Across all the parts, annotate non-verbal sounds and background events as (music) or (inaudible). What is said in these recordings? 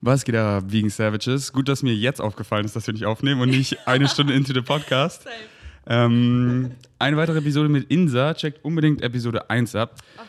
Was geht da, Vegan Savages? Gut, dass mir jetzt aufgefallen ist, dass wir nicht aufnehmen und nicht eine (laughs) Stunde into the Podcast. Ähm, eine weitere Episode mit Insa. Checkt unbedingt Episode 1 ab. Auf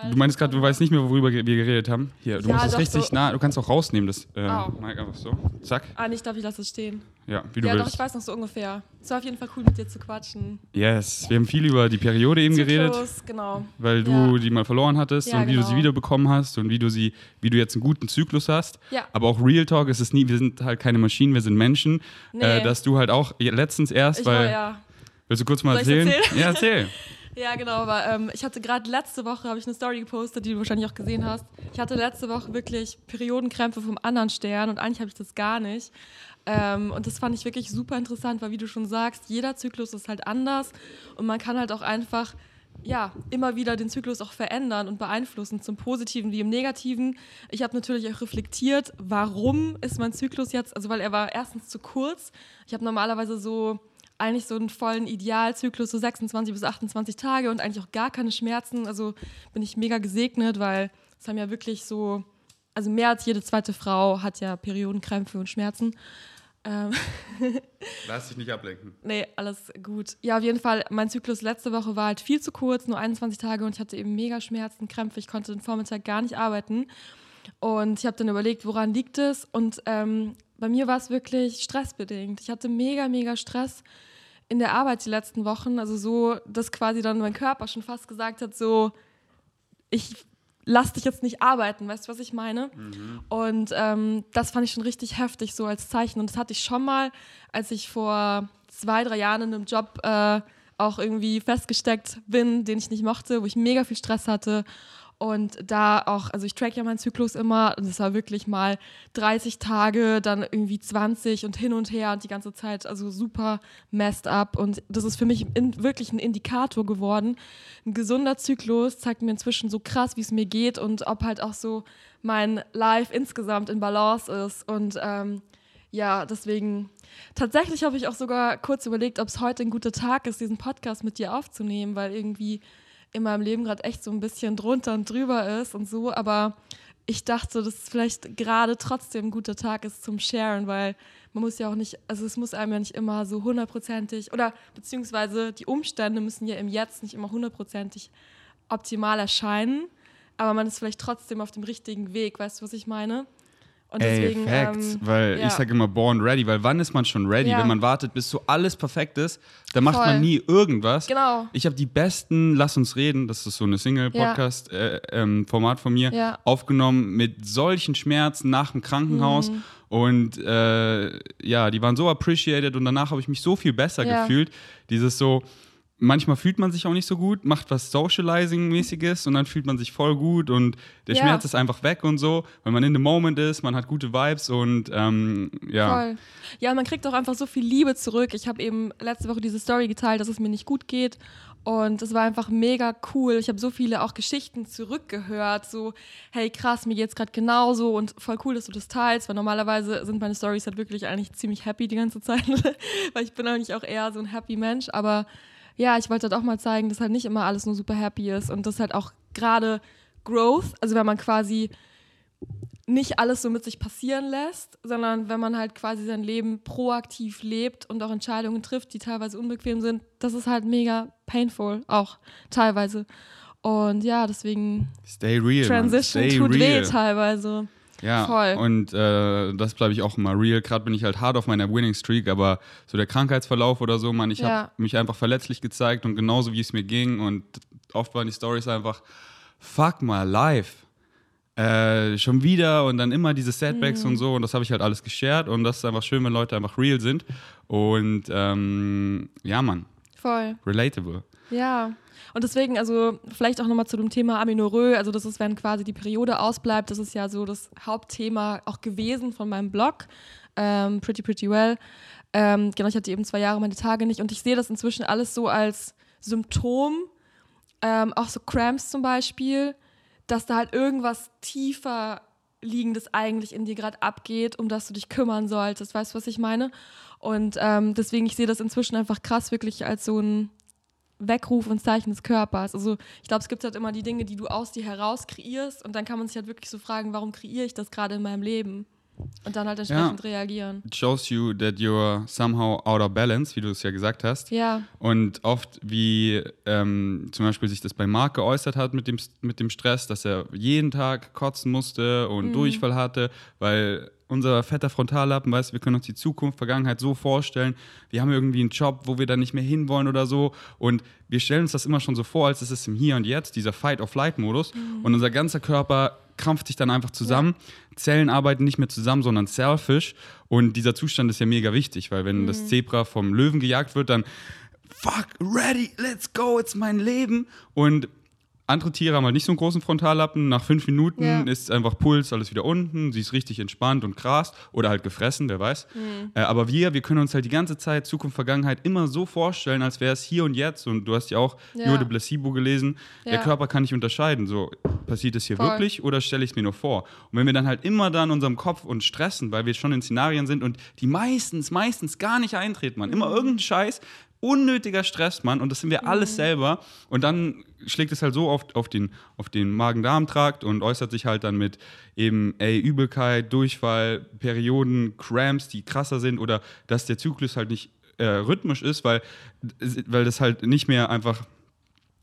Fall. Du meinst gerade, du weißt nicht mehr, worüber wir geredet haben. Hier, du Ja, das doch, richtig so. nah. Du kannst auch rausnehmen, das äh, Au. Mic einfach so. Zack. Ah, nicht, darf ich lasse es stehen. Ja, wie du ja, doch, willst. ich weiß noch so ungefähr. Es war auf jeden Fall cool, mit dir zu quatschen. Yes, wir haben viel über die Periode eben geredet, Zyklus, genau. weil du Ja. die mal verloren hattest Ja, und wie du sie genau. wiederbekommen hast und wie du sie, wie du jetzt einen guten Zyklus hast. Ja. Aber auch Real Talk ist es nie, wir sind halt keine Maschinen, wir sind Menschen. Nee. Äh, dass du halt auch ja, letztens erst, Ich weil. war, ja. Willst du kurz mal erzählen? erzählen? Ja, erzähl. (laughs) Ja, genau, aber ähm, ich hatte gerade letzte Woche, habe ich eine Story gepostet, die du wahrscheinlich auch gesehen hast. Ich hatte letzte Woche wirklich Periodenkrämpfe vom anderen Stern und eigentlich habe ich das gar nicht. Ähm, und das fand ich wirklich super interessant, weil wie du schon sagst, jeder Zyklus ist halt anders und man kann halt auch einfach ja, immer wieder den Zyklus auch verändern und beeinflussen, zum Positiven wie im Negativen. Ich habe natürlich auch reflektiert, warum ist mein Zyklus jetzt, also weil er war erstens zu kurz. Ich habe normalerweise so eigentlich so einen vollen Idealzyklus, so 26 bis 28 Tage und eigentlich auch gar keine Schmerzen. Also bin ich mega gesegnet, weil es haben ja wirklich so, also mehr als jede zweite Frau hat ja Periodenkrämpfe und Schmerzen. Ähm, (laughs) Lass dich nicht ablenken. Nee, alles gut. Ja, auf jeden Fall, mein Zyklus letzte Woche war halt viel zu kurz, nur 21 Tage und ich hatte eben mega Schmerzen, Krämpfe. Ich konnte den Vormittag gar nicht arbeiten. Und ich habe dann überlegt, woran liegt es? Und ähm, bei mir war es wirklich stressbedingt. Ich hatte mega, mega Stress in der Arbeit die letzten Wochen. Also so, dass quasi dann mein Körper schon fast gesagt hat, so, ich lass dich jetzt nicht arbeiten, weißt du, was ich meine? Und ähm, das fand ich schon richtig heftig, so als Zeichen. Und das hatte ich schon mal, als ich vor zwei, drei Jahren in einem Job äh, auch irgendwie festgesteckt bin, den ich nicht mochte, wo ich mega viel Stress hatte. Und da auch, also ich track ja meinen Zyklus immer und es war wirklich mal 30 Tage, dann irgendwie 20 und hin und her und die ganze Zeit, also super messed up. Und das ist für mich in, wirklich ein Indikator geworden. Ein gesunder Zyklus zeigt mir inzwischen so krass, wie es mir geht und ob halt auch so mein Life insgesamt in Balance ist. Und ähm, ja, deswegen, tatsächlich habe ich auch sogar kurz überlegt, ob es heute ein guter Tag ist, diesen Podcast mit dir aufzunehmen, weil irgendwie in meinem Leben gerade echt so ein bisschen drunter und drüber ist und so. Aber ich dachte, dass es vielleicht gerade trotzdem ein guter Tag ist zum Sharen, weil man muss ja auch nicht, also es muss einem ja nicht immer so hundertprozentig oder beziehungsweise die Umstände müssen ja im Jetzt nicht immer hundertprozentig optimal erscheinen, aber man ist vielleicht trotzdem auf dem richtigen Weg, weißt du, was ich meine? Und Ey, Facts, ähm, weil ja. ich sage immer born ready, weil wann ist man schon ready? Ja. Wenn man wartet, bis so alles perfekt ist, dann macht Voll. man nie irgendwas. Genau. Ich habe die besten Lass uns reden, das ist so eine Single-Podcast-Format von mir, Ja. aufgenommen mit solchen Schmerzen nach dem Krankenhaus. Mhm. Und äh, ja, die waren so appreciated und danach habe ich mich so viel besser Ja. gefühlt. Dieses so, manchmal fühlt man sich auch nicht so gut, macht was Socializing-mäßiges und dann fühlt man sich voll gut und der Ja. Schmerz ist einfach weg und so, weil man in the moment ist, man hat gute Vibes und ähm, ja. Voll. Ja, man kriegt auch einfach so viel Liebe zurück. Ich habe eben letzte Woche diese Story geteilt, dass es mir nicht gut geht. Und es war einfach mega cool. Ich habe so viele auch Geschichten zurückgehört. So, hey krass, mir geht's gerade genauso und voll cool, dass du das teilst, weil normalerweise sind meine Stories halt wirklich eigentlich ziemlich happy die ganze Zeit, (laughs) weil ich bin eigentlich auch eher so ein happy Mensch. Aber ja, ich wollte halt auch mal zeigen, dass halt nicht immer alles nur super happy ist und dass halt auch gerade Growth, also wenn man quasi nicht alles so mit sich passieren lässt, sondern wenn man halt quasi sein Leben proaktiv lebt und auch Entscheidungen trifft, die teilweise unbequem sind, das ist halt mega painful, auch teilweise. Und ja, deswegen Stay real. Transition Stay tut real. weh teilweise. Ja, Voll. und äh, das bleibe ich auch immer real. Gerade bin ich halt hart auf meiner Winning Streak, aber so der Krankheitsverlauf oder so, man, ich Ja. habe mich einfach verletzlich gezeigt und genauso wie es mir ging und oft waren die Stories einfach fuck my life. Äh, schon wieder und dann immer diese Setbacks Mhm. und so und das habe ich halt alles geshared und das ist einfach schön, wenn Leute einfach real sind und ähm, ja, Mann, Voll. relatable. Ja. Und deswegen, also vielleicht auch nochmal zu dem Thema Aminorö, also das ist, wenn quasi die Periode ausbleibt, das ist ja so das Hauptthema auch gewesen von meinem Blog, ähm, Pretty Pretty Well. Ähm, genau, ich hatte eben zwei Jahre meine Tage nicht und ich sehe das inzwischen alles so als Symptom, ähm, auch so Cramps zum Beispiel, dass da halt irgendwas tiefer liegendes eigentlich in dir gerade abgeht, um das du dich kümmern solltest. Weißt du, was ich meine? Und ähm, deswegen, ich sehe das inzwischen einfach krass wirklich als so ein Weckruf und Zeichen des Körpers. Also ich glaube, es gibt halt immer die Dinge, die du aus dir heraus kreierst und dann kann man sich halt wirklich so fragen, warum kreiere ich das gerade in meinem Leben? Und dann halt entsprechend reagieren. It shows you that you're somehow out of balance, wie du es ja gesagt hast. Ja. Und oft, wie ähm, zum Beispiel sich das bei Marc geäußert hat mit dem, mit dem Stress, dass er jeden Tag kotzen musste und Durchfall hatte, weil unser fetter Frontallappen, weißt du, wir können uns die Zukunft, Vergangenheit so vorstellen. Wir haben irgendwie einen Job, wo wir dann nicht mehr hinwollen oder so. Und wir stellen uns das immer schon so vor, als es ist im Hier und Jetzt, dieser Fight-of-Flight-Modus. Und unser ganzer Körper krampft sich dann einfach zusammen. Zellen arbeiten nicht mehr zusammen, sondern selfish. Und dieser Zustand ist ja mega wichtig, weil wenn das Zebra vom Löwen gejagt wird, dann fuck, ready, let's go, it's mein Leben. Und andere Tiere haben halt nicht so einen großen Frontallappen. Nach fünf Minuten Ja. ist einfach Puls, alles wieder unten. Sie ist richtig entspannt und grast oder halt gefressen, wer weiß. Mhm. Äh, aber wir, wir können uns halt die ganze Zeit Zukunft, Vergangenheit immer so vorstellen, als wäre es hier und jetzt. Und du hast ja auch Ja. Joe de Placebo gelesen. Der Ja. Körper kann nicht unterscheiden. So, passiert es hier Voll. wirklich oder stelle ich es mir nur vor? Und wenn wir dann halt immer da in unserem Kopf uns stressen, weil wir schon in Szenarien sind und die meistens, meistens gar nicht eintreten, man. Mhm. Immer irgendein Scheiß, unnötiger Stress, Mann. Und das sind wir Mhm. alles selber. Und dann schlägt es halt so oft auf den, auf den Magen-Darm-Trakt und äußert sich halt dann mit eben, ey, Übelkeit, Durchfall, Perioden, Cramps, die krasser sind oder dass der Zyklus halt nicht äh, rhythmisch ist, weil, weil das halt nicht mehr einfach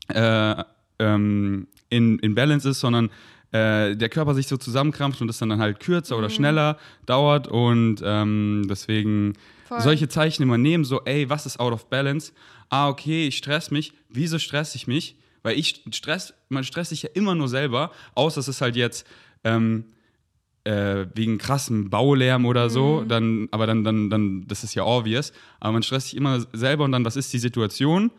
äh, ähm, in, in Balance ist, sondern äh, der Körper sich so zusammenkrampft und das dann, dann halt kürzer oder schneller dauert und ähm, deswegen Voll. solche Zeichen immer nehmen, so ey, was ist out of balance? Ah, okay, ich stress mich. Wieso stress ich mich? Weil ich stress, man stresst sich ja immer nur selber, außer es ist halt jetzt ähm, äh, wegen krassem Baulärm oder so, dann, aber dann, dann, dann, das ist ja obvious. Aber man stresst sich immer selber und dann, was ist die Situation?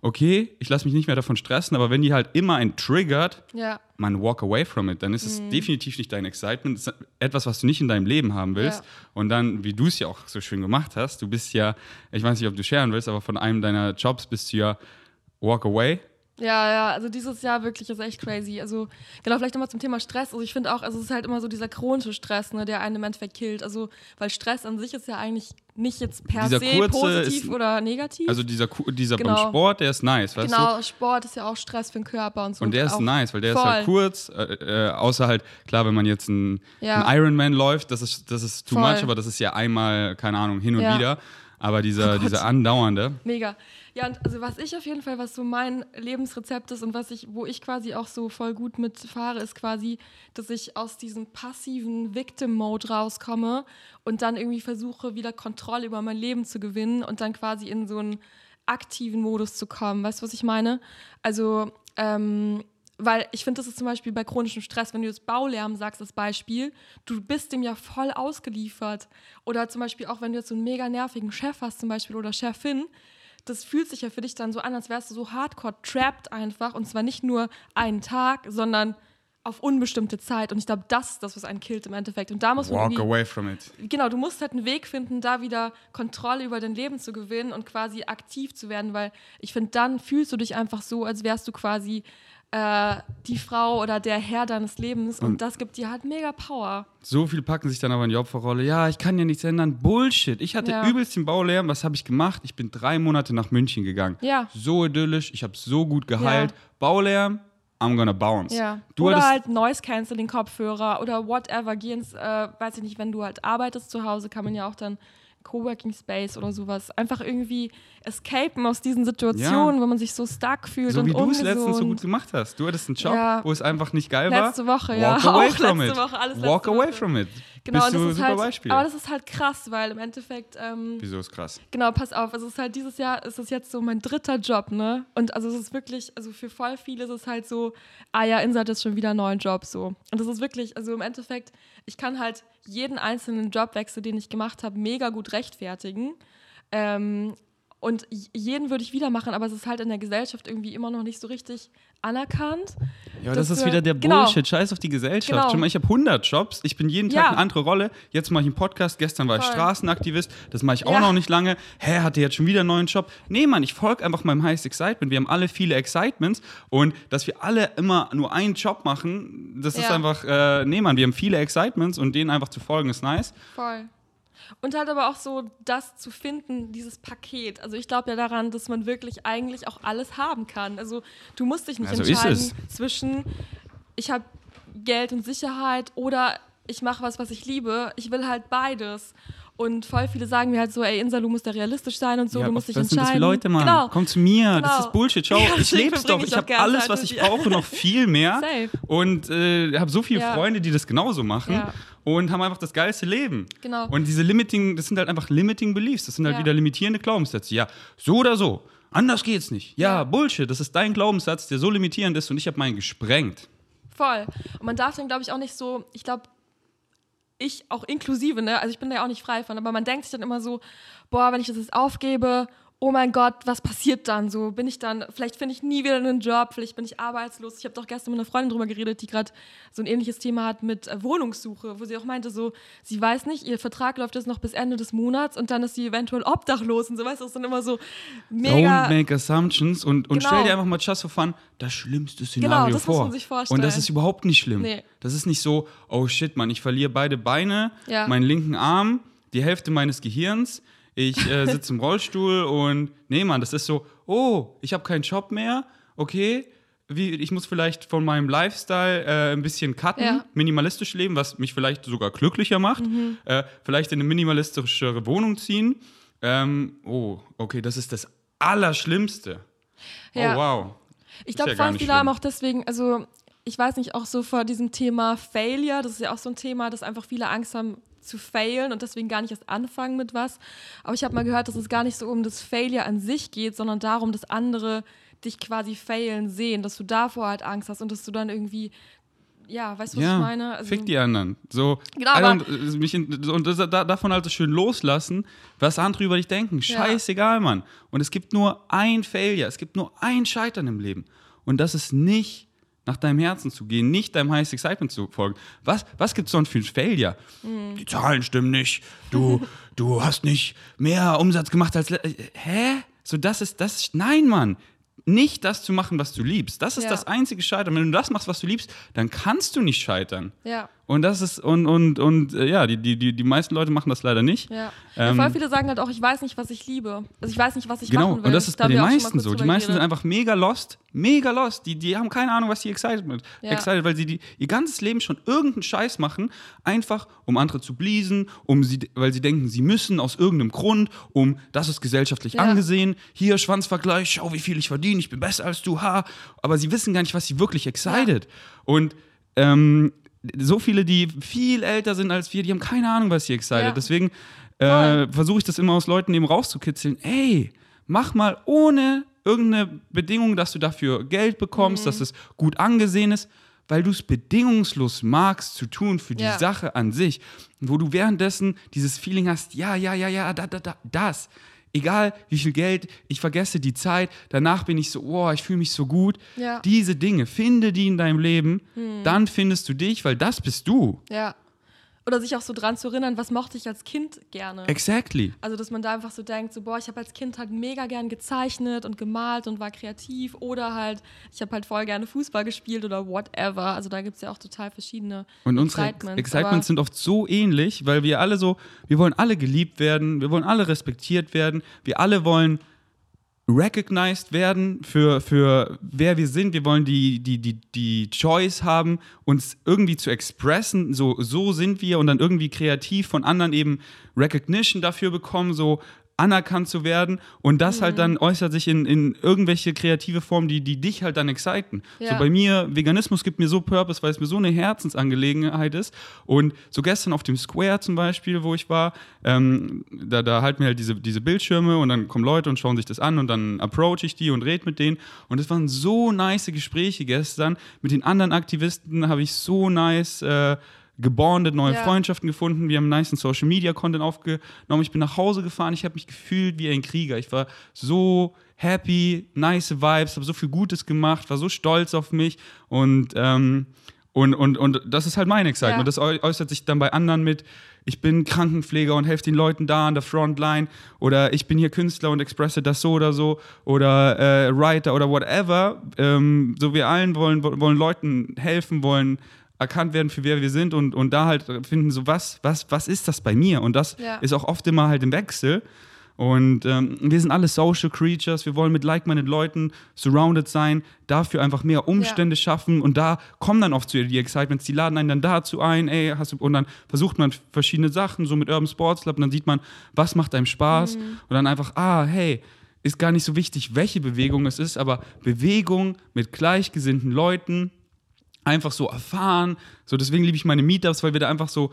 Okay, ich lasse mich nicht mehr davon stressen, aber wenn die halt immer ein triggert, Ja. man walk away from it, dann ist es definitiv nicht dein Excitement. Das ist etwas, was du nicht in deinem Leben haben willst. Ja. Und dann, wie du es ja auch so schön gemacht hast, du bist ja, ich weiß nicht, ob du scheren willst, aber von einem deiner Jobs bist du ja walk away. Ja, ja, also dieses Jahr wirklich ist echt crazy. Also, genau, vielleicht nochmal zum Thema Stress. Also, ich finde auch, also es ist halt immer so dieser chronische Stress, ne, der einen im Endeffekt killt. Also, weil Stress an sich ist ja eigentlich nicht jetzt per Dieser se positiv ist- oder negativ. Also dieser, dieser Genau. beim Sport, der ist nice, weißt du? genau, Sport ist ja auch Stress für den Körper und so. Und der ist nice, weil der ist voll. halt kurz, äh, äh, außer halt, klar, wenn man jetzt ein, Ja. Ironman läuft, das ist, das ist too Voll. much, aber das ist ja einmal, keine Ahnung, hin und Ja. wieder. Aber dieser, Oh dieser andauernde, Mega. Ja, und also was ich auf jeden Fall, was so mein Lebensrezept ist und was ich, wo ich quasi auch so voll gut mitfahre, ist quasi, dass ich aus diesem passiven Victim-Mode rauskomme und dann irgendwie versuche, wieder Kontrolle über mein Leben zu gewinnen und dann quasi in so einen aktiven Modus zu kommen. Weißt du, was ich meine? Also, ähm, weil ich finde, das ist zum Beispiel bei chronischem Stress, wenn du jetzt Baulärm sagst als Beispiel, du bist dem ja voll ausgeliefert. Oder zum Beispiel auch, wenn du jetzt so einen mega nervigen Chef hast zum Beispiel oder Chefin, das fühlt sich ja für dich dann so an, als wärst du so hardcore trapped einfach. Und zwar nicht nur einen Tag, sondern auf unbestimmte Zeit. Und ich glaube, das ist das, was einen killt im Endeffekt. Und da muss man walk away from it. genau, du musst halt einen Weg finden, da wieder Kontrolle über dein Leben zu gewinnen und quasi aktiv zu werden, weil ich finde, dann fühlst du dich einfach so, als wärst du quasi äh, die Frau oder der Herr deines Lebens und, Und- das gibt dir halt mega Power. So viel packen sich dann aber in die Opferrolle. Ja, ich kann ja nichts ändern. Bullshit. Ich hatte Ja. übelst den Baulärm. Was habe ich gemacht? Ich bin drei Monate nach München gegangen. Ja. So idyllisch. Ich habe so gut geheilt. Ja. Baulärm, I'm gonna bounce. Ja. Du oder halt Noise Cancelling Kopfhörer oder whatever. Geh ins, äh, weiß ich nicht, wenn du halt arbeitest zu Hause, kann man ja auch dann Coworking Space oder sowas. Einfach irgendwie escapen aus diesen Situationen, wo man sich so stuck fühlt so und wie du es letztens so gut gemacht hast. Du hattest einen Job, Ja. wo es einfach nicht geil war. Letzte Woche, Walk ja. (laughs) away Auch from letzte it. Woche, alles Walk away Woche. from it. Genau, Bist und du das ist super halt, Beispiel. aber das ist halt krass, weil im Endeffekt, ähm, Wieso ist krass? genau, pass auf, also es ist halt dieses Jahr, ist es jetzt so mein dritter Job, ne? Und also es ist wirklich, also für voll viele ist es halt so, ah ja, Insert ist schon wieder einen neuen Job, so. Und das ist wirklich, also im Endeffekt, ich kann halt jeden einzelnen Jobwechsel, den ich gemacht habe, mega gut rechtfertigen. Ähm, und jeden würde ich wieder machen, aber es ist halt in der Gesellschaft irgendwie immer noch nicht so richtig anerkannt. Ja, das, ist wieder der genau. Bullshit. Scheiß auf die Gesellschaft. Genau. Schon mal, ich habe 100 Jobs. Ich bin jeden Tag Ja. eine andere Rolle. Jetzt mache ich einen Podcast. Gestern war ich Voll. Straßenaktivist. Das mache ich auch Ja. noch nicht lange. Hä, hatte jetzt schon wieder einen neuen Job? Nee, Mann, ich folge einfach meinem Highest Excitement. Wir haben alle viele Excitements. Und dass wir alle immer nur einen Job machen, das ist Ja. einfach, äh, nee, Mann, wir haben viele Excitements und denen einfach zu folgen ist nice. Voll. Und halt aber auch so das zu finden, dieses Paket. Also ich glaube ja daran, dass man wirklich eigentlich auch alles haben kann. Also du musst dich nicht Ja, so ist entscheiden zwischen ich habe Geld und Sicherheit oder ich mache was, was ich liebe. Ich will halt beides. Und voll viele sagen mir halt so, ey, Insa, du musst da realistisch sein und so, Ja, du musst dich sind entscheiden. das für Leute, Mann? Genau. Komm zu mir, das Genau. ist Bullshit. Schau, (laughs) Ja, ich leb's doch. ich Ich habe alles, was ich brauche, noch viel mehr. (laughs) Safe. Und äh, habe so viele Ja. Freunde, die das genauso machen und haben einfach das geilste Leben. Genau. Und diese limiting, das sind halt einfach limiting beliefs. Das sind halt wieder limitierende Glaubenssätze. Ja, so oder so. Anders geht's nicht. Ja, Ja. Bullshit. Das ist dein Glaubenssatz, der so limitierend ist und ich habe meinen gesprengt. Voll. Und man darf dann, glaube ich, auch nicht so, ich glaube, ich auch inklusive, ne? Also ich bin da ja auch nicht frei von, aber man denkt sich dann immer so, boah, wenn ich das jetzt aufgebe, oh mein Gott, was passiert dann so? Bin ich dann, vielleicht finde ich nie wieder einen Job, vielleicht bin ich arbeitslos. Ich habe doch gestern mit einer Freundin drüber geredet, die gerade so ein ähnliches Thema hat mit äh, Wohnungssuche, wo sie auch meinte, so, sie weiß nicht, ihr Vertrag läuft jetzt noch bis Ende des Monats und dann ist sie eventuell obdachlos und so, weißt du, das dann immer so mega. Don't make assumptions und, und Genau. stell dir einfach mal just for fun das schlimmste Szenario Genau, das muss vor. man sich vorstellen. Und das ist überhaupt nicht schlimm. Nee. Das ist nicht so, oh shit, Mann, ich verliere beide Beine, Ja. meinen linken Arm, die Hälfte meines Gehirns, ich äh, (laughs) sitze im Rollstuhl und nee, Mann, das ist so, oh, ich habe keinen Job mehr, okay. Wie, ich muss vielleicht von meinem Lifestyle äh, ein bisschen cutten, Ja. minimalistisch leben, was mich vielleicht sogar glücklicher macht. Äh, vielleicht in eine minimalistischere Wohnung ziehen. Ähm, oh, okay, das ist das Allerschlimmste. Ja. Oh, wow. Ich glaube, ja voll viele haben auch deswegen, also ich weiß nicht, auch so vor diesem Thema Failure, das ist ja auch so ein Thema, dass einfach viele Angst haben zu failen und deswegen gar nicht erst anfangen mit was. Aber ich habe mal gehört, dass es gar nicht so um das Failure an sich geht, sondern darum, dass andere dich quasi failen sehen, dass du davor halt Angst hast und dass du dann irgendwie, ja, weißt du, was ja, ich meine? Also, fick die anderen. So, Genau, aber- äh, mich in, so, und das, da, davon also schön loslassen, was andere über dich denken. Ja. Scheißegal, Mann. Und es gibt nur ein Failure, es gibt nur ein Scheitern im Leben. Und das ist nicht nach deinem Herzen zu gehen, nicht deinem Highest Excitement zu folgen. Was, was gibt es sonst für ein Failure? Mhm. Die Zahlen stimmen nicht. Du, (laughs) du hast nicht mehr Umsatz gemacht als. Hä? So, das ist, das ist, nein, Mann. Nicht das zu machen, was du liebst. Das ist Ja. das einzige Scheitern. Wenn du das machst, was du liebst, dann kannst du nicht scheitern. Ja. Und das ist, und, und, und äh, ja, die, die, die, die meisten Leute machen das leider nicht. Ja. Ähm, ja, voll viele sagen halt auch, ich weiß nicht, was ich liebe. Also ich weiß nicht, was ich Genau, machen will. und das ist Da bei den meisten so. Die meisten sind einfach mega lost, mega lost. Die, die haben keine Ahnung, was die excited mit. Ja. Excited, weil sie die, ihr ganzes Leben schon irgendeinen Scheiß machen, einfach um andere zu pleasen, um sie, weil sie denken, sie müssen aus irgendeinem Grund, um das ist gesellschaftlich Ja. angesehen. Hier Schwanzvergleich, schau, wie viel ich verdiene, ich bin besser als du, ha. Aber sie wissen gar nicht, was sie wirklich excited. Und ähm, so viele, die viel älter sind als wir, die haben keine Ahnung, was sie excited. Ja. Deswegen äh, versuche ich das immer aus Leuten eben rauszukitzeln. Ey, mach mal ohne irgendeine Bedingung, dass du dafür Geld bekommst, Mhm. dass es gut angesehen ist, weil du es bedingungslos magst zu tun für die Ja. Sache an sich. Wo du währenddessen dieses Feeling hast, ja, ja, ja, ja, da, da, da, das. Egal wie viel Geld, ich vergesse die Zeit, danach bin ich so, oh, ich fühle mich so gut. Ja. Diese Dinge, finde die in deinem Leben, dann findest du dich, weil das bist du. Ja. Oder sich auch so dran zu erinnern, was mochte ich als Kind gerne. Exactly. Also, dass man da einfach so denkt, so, boah, ich habe als Kind halt mega gern gezeichnet und gemalt und war kreativ. Oder halt, ich habe halt voll gerne Fußball gespielt oder whatever. Also, da gibt es ja auch total verschiedene Und unsere Excitements. Excitements sind oft so ähnlich, weil wir alle so, wir wollen alle geliebt werden, wir wollen alle respektiert werden, wir alle wollen recognized werden für, für wer wir sind. Wir wollen die, die, die, die Choice haben, uns irgendwie zu expressen, so, so sind wir und dann irgendwie kreativ von anderen eben Recognition dafür bekommen, so anerkannt zu werden und das Mhm. halt dann äußert sich in, in irgendwelche kreative Formen, die, die dich halt dann exciten. So Ja. bei mir, Veganismus gibt mir so Purpose, weil es mir so eine Herzensangelegenheit ist und so gestern auf dem Square zum Beispiel, wo ich war, ähm, da, da halten wir halt diese, diese Bildschirme und dann kommen Leute und schauen sich das an und dann approach ich die und rede mit denen und es waren so nice Gespräche gestern. Mit den anderen Aktivisten habe ich so nice äh, gebondet, neue Ja. Freundschaften gefunden. Wir haben nice Social Media Content aufgenommen. Ich bin nach Hause gefahren. Ich habe mich gefühlt wie ein Krieger. Ich war so happy, nice Vibes, habe so viel Gutes gemacht, war so stolz auf mich und ähm, und, und, und das ist halt mein Excitement. Ja. Das äu- äußert sich dann bei anderen mit, ich bin Krankenpfleger und helfe den Leuten da an der Frontline oder ich bin hier Künstler und expresse das so oder so oder äh, Writer oder whatever. Ähm, so wir allen wollen, wollen Leuten helfen, wollen erkannt werden für wer wir sind und, und da halt finden so, was, was, was ist das bei mir? Und das Ja. ist auch oft immer halt im Wechsel. Und ähm, wir sind alle Social Creatures. Wir wollen mit like-minded Leuten surrounded sein, dafür einfach mehr Umstände ja. schaffen. Und da kommen dann oft zu die Excitements. Die laden einen dann dazu ein, ey, hast du, und dann versucht man verschiedene Sachen, so mit Urban Sports Club. Und dann sieht man, was macht einem Spaß. Mhm. Und dann einfach, ah, hey, ist gar nicht so wichtig, welche Bewegung es ist, aber Bewegung mit gleichgesinnten Leuten, einfach so erfahren. So, deswegen liebe ich meine Meetups, weil wir da einfach so,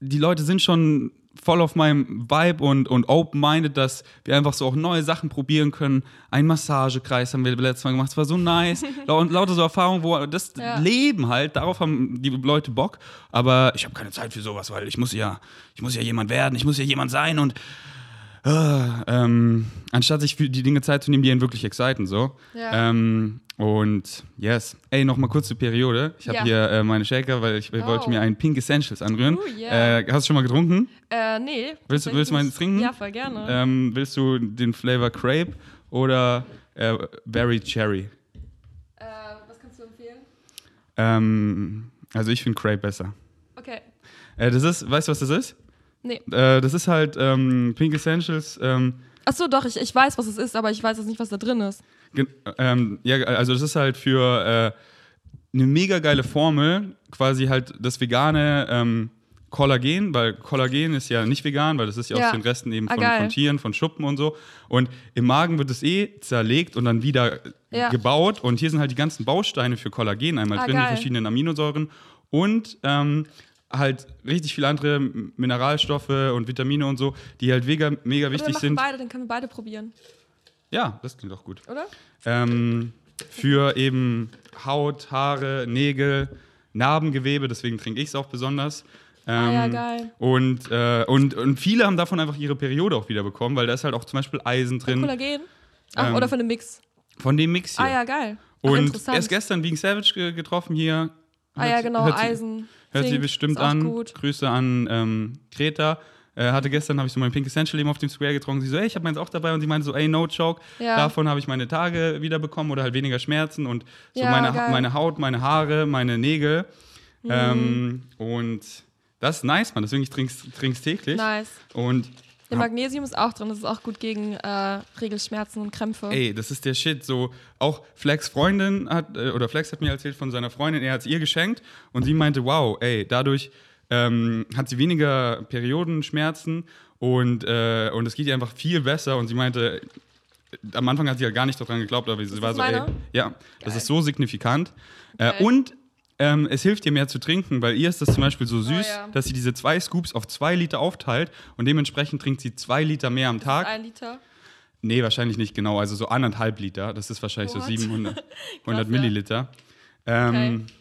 die Leute sind schon voll auf meinem Vibe und, und open-minded, dass wir einfach so auch neue Sachen probieren können. Ein Massagekreis haben wir letztes Mal gemacht, es war so nice. (laughs) und lauter so Erfahrungen, wo das ja. Leben halt, darauf haben die Leute Bock. Aber ich habe keine Zeit für sowas, weil ich muss ja, ich muss ja jemand werden, ich muss ja jemand sein und Uh, ähm, anstatt sich für die Dinge Zeit zu nehmen, die einen wirklich exciten, so. Ja. Ähm, und yes. Ey, noch mal kurz zur Periode. Ich habe ja. hier äh, meine Shaker, weil ich oh. wollte mir einen Pink Essentials anrühren. Uh, yeah. äh, hast du schon mal getrunken? Äh, nee. Willst, willst du meinen trinken? Ja, voll gerne. Ähm, willst du den Flavor Crepe oder äh, Berry Cherry? Äh, was kannst du empfehlen? Ähm, also ich finde Crepe besser. Okay. Äh, das ist, weißt du, was das ist? Nee. Äh, das ist halt ähm, Pink Essentials. Ähm, Ach so, doch, ich, ich weiß, was es ist, aber ich weiß jetzt nicht, was da drin ist. Ähm, ja, also das ist halt für äh, eine mega geile Formel, quasi halt das vegane ähm, Kollagen, weil Kollagen ist ja nicht vegan, weil das ist ja, ja. aus den Resten eben ah, von, von, Tieren, von Schuppen und so. Und im Magen wird es eh zerlegt und dann wieder ja. gebaut. Und hier sind halt die ganzen Bausteine für Kollagen einmal ah, drin, geil. die verschiedenen Aminosäuren. Und ähm, halt richtig viele andere Mineralstoffe und Vitamine und so, die halt mega, mega wichtig sind. beide, dann können wir beide probieren. Ja, das klingt auch gut. Oder? Ähm, für eben Haut, Haare, Nägel, Narbengewebe, deswegen trinke ich es auch besonders. Ähm, ah ja, ähm, geil. Und, äh, und, und viele haben davon einfach ihre Periode auch wieder bekommen, weil da ist halt auch zum Beispiel Eisen drin. Von Kollagen? Ach, ähm, oder von dem Mix? Von dem Mix hier. Ah ja, geil. Ach, und erst gestern Vegan Savage getroffen hier. Ah ja, genau, Eisen. Hört sie bestimmt an. Gut. Grüße an ähm, Greta. Äh, hatte gestern, habe ich so mein Pink Essential eben auf dem Square getrunken. Sie so, ey, ich habe meins auch dabei. Und sie meinte so, ey, no joke. Ja. Davon habe ich meine Tage wiederbekommen oder halt weniger Schmerzen und so ja, meine, meine Haut, meine Haare, meine Nägel. Mhm. Ähm, und das ist nice, man. Deswegen ich trinke es täglich. Nice. Und der Magnesium ist auch drin, das ist auch gut gegen äh, Regelschmerzen und Krämpfe. Ey, das ist der Shit. So, auch Flex Freundin hat, äh, oder Flex hat mir erzählt von seiner Freundin, er hat es ihr geschenkt und sie meinte, wow, ey, dadurch ähm, hat sie weniger Periodenschmerzen und, äh, und es geht ihr einfach viel besser und sie meinte, am Anfang hat sie ja gar nicht daran geglaubt, aber sie war so, ey, ja, Geil. das ist so signifikant. Äh, und ähm, es hilft ihr mehr zu trinken, weil ihr ist das zum Beispiel so oh, süß, oh, ja. dass sie diese zwei Scoops auf zwei Liter aufteilt und dementsprechend trinkt sie zwei Liter mehr am Tag. Ein Liter? Nee, wahrscheinlich nicht genau. Also so anderthalb Liter. Das ist wahrscheinlich What? so 700 100 Milliliter. Ähm, okay.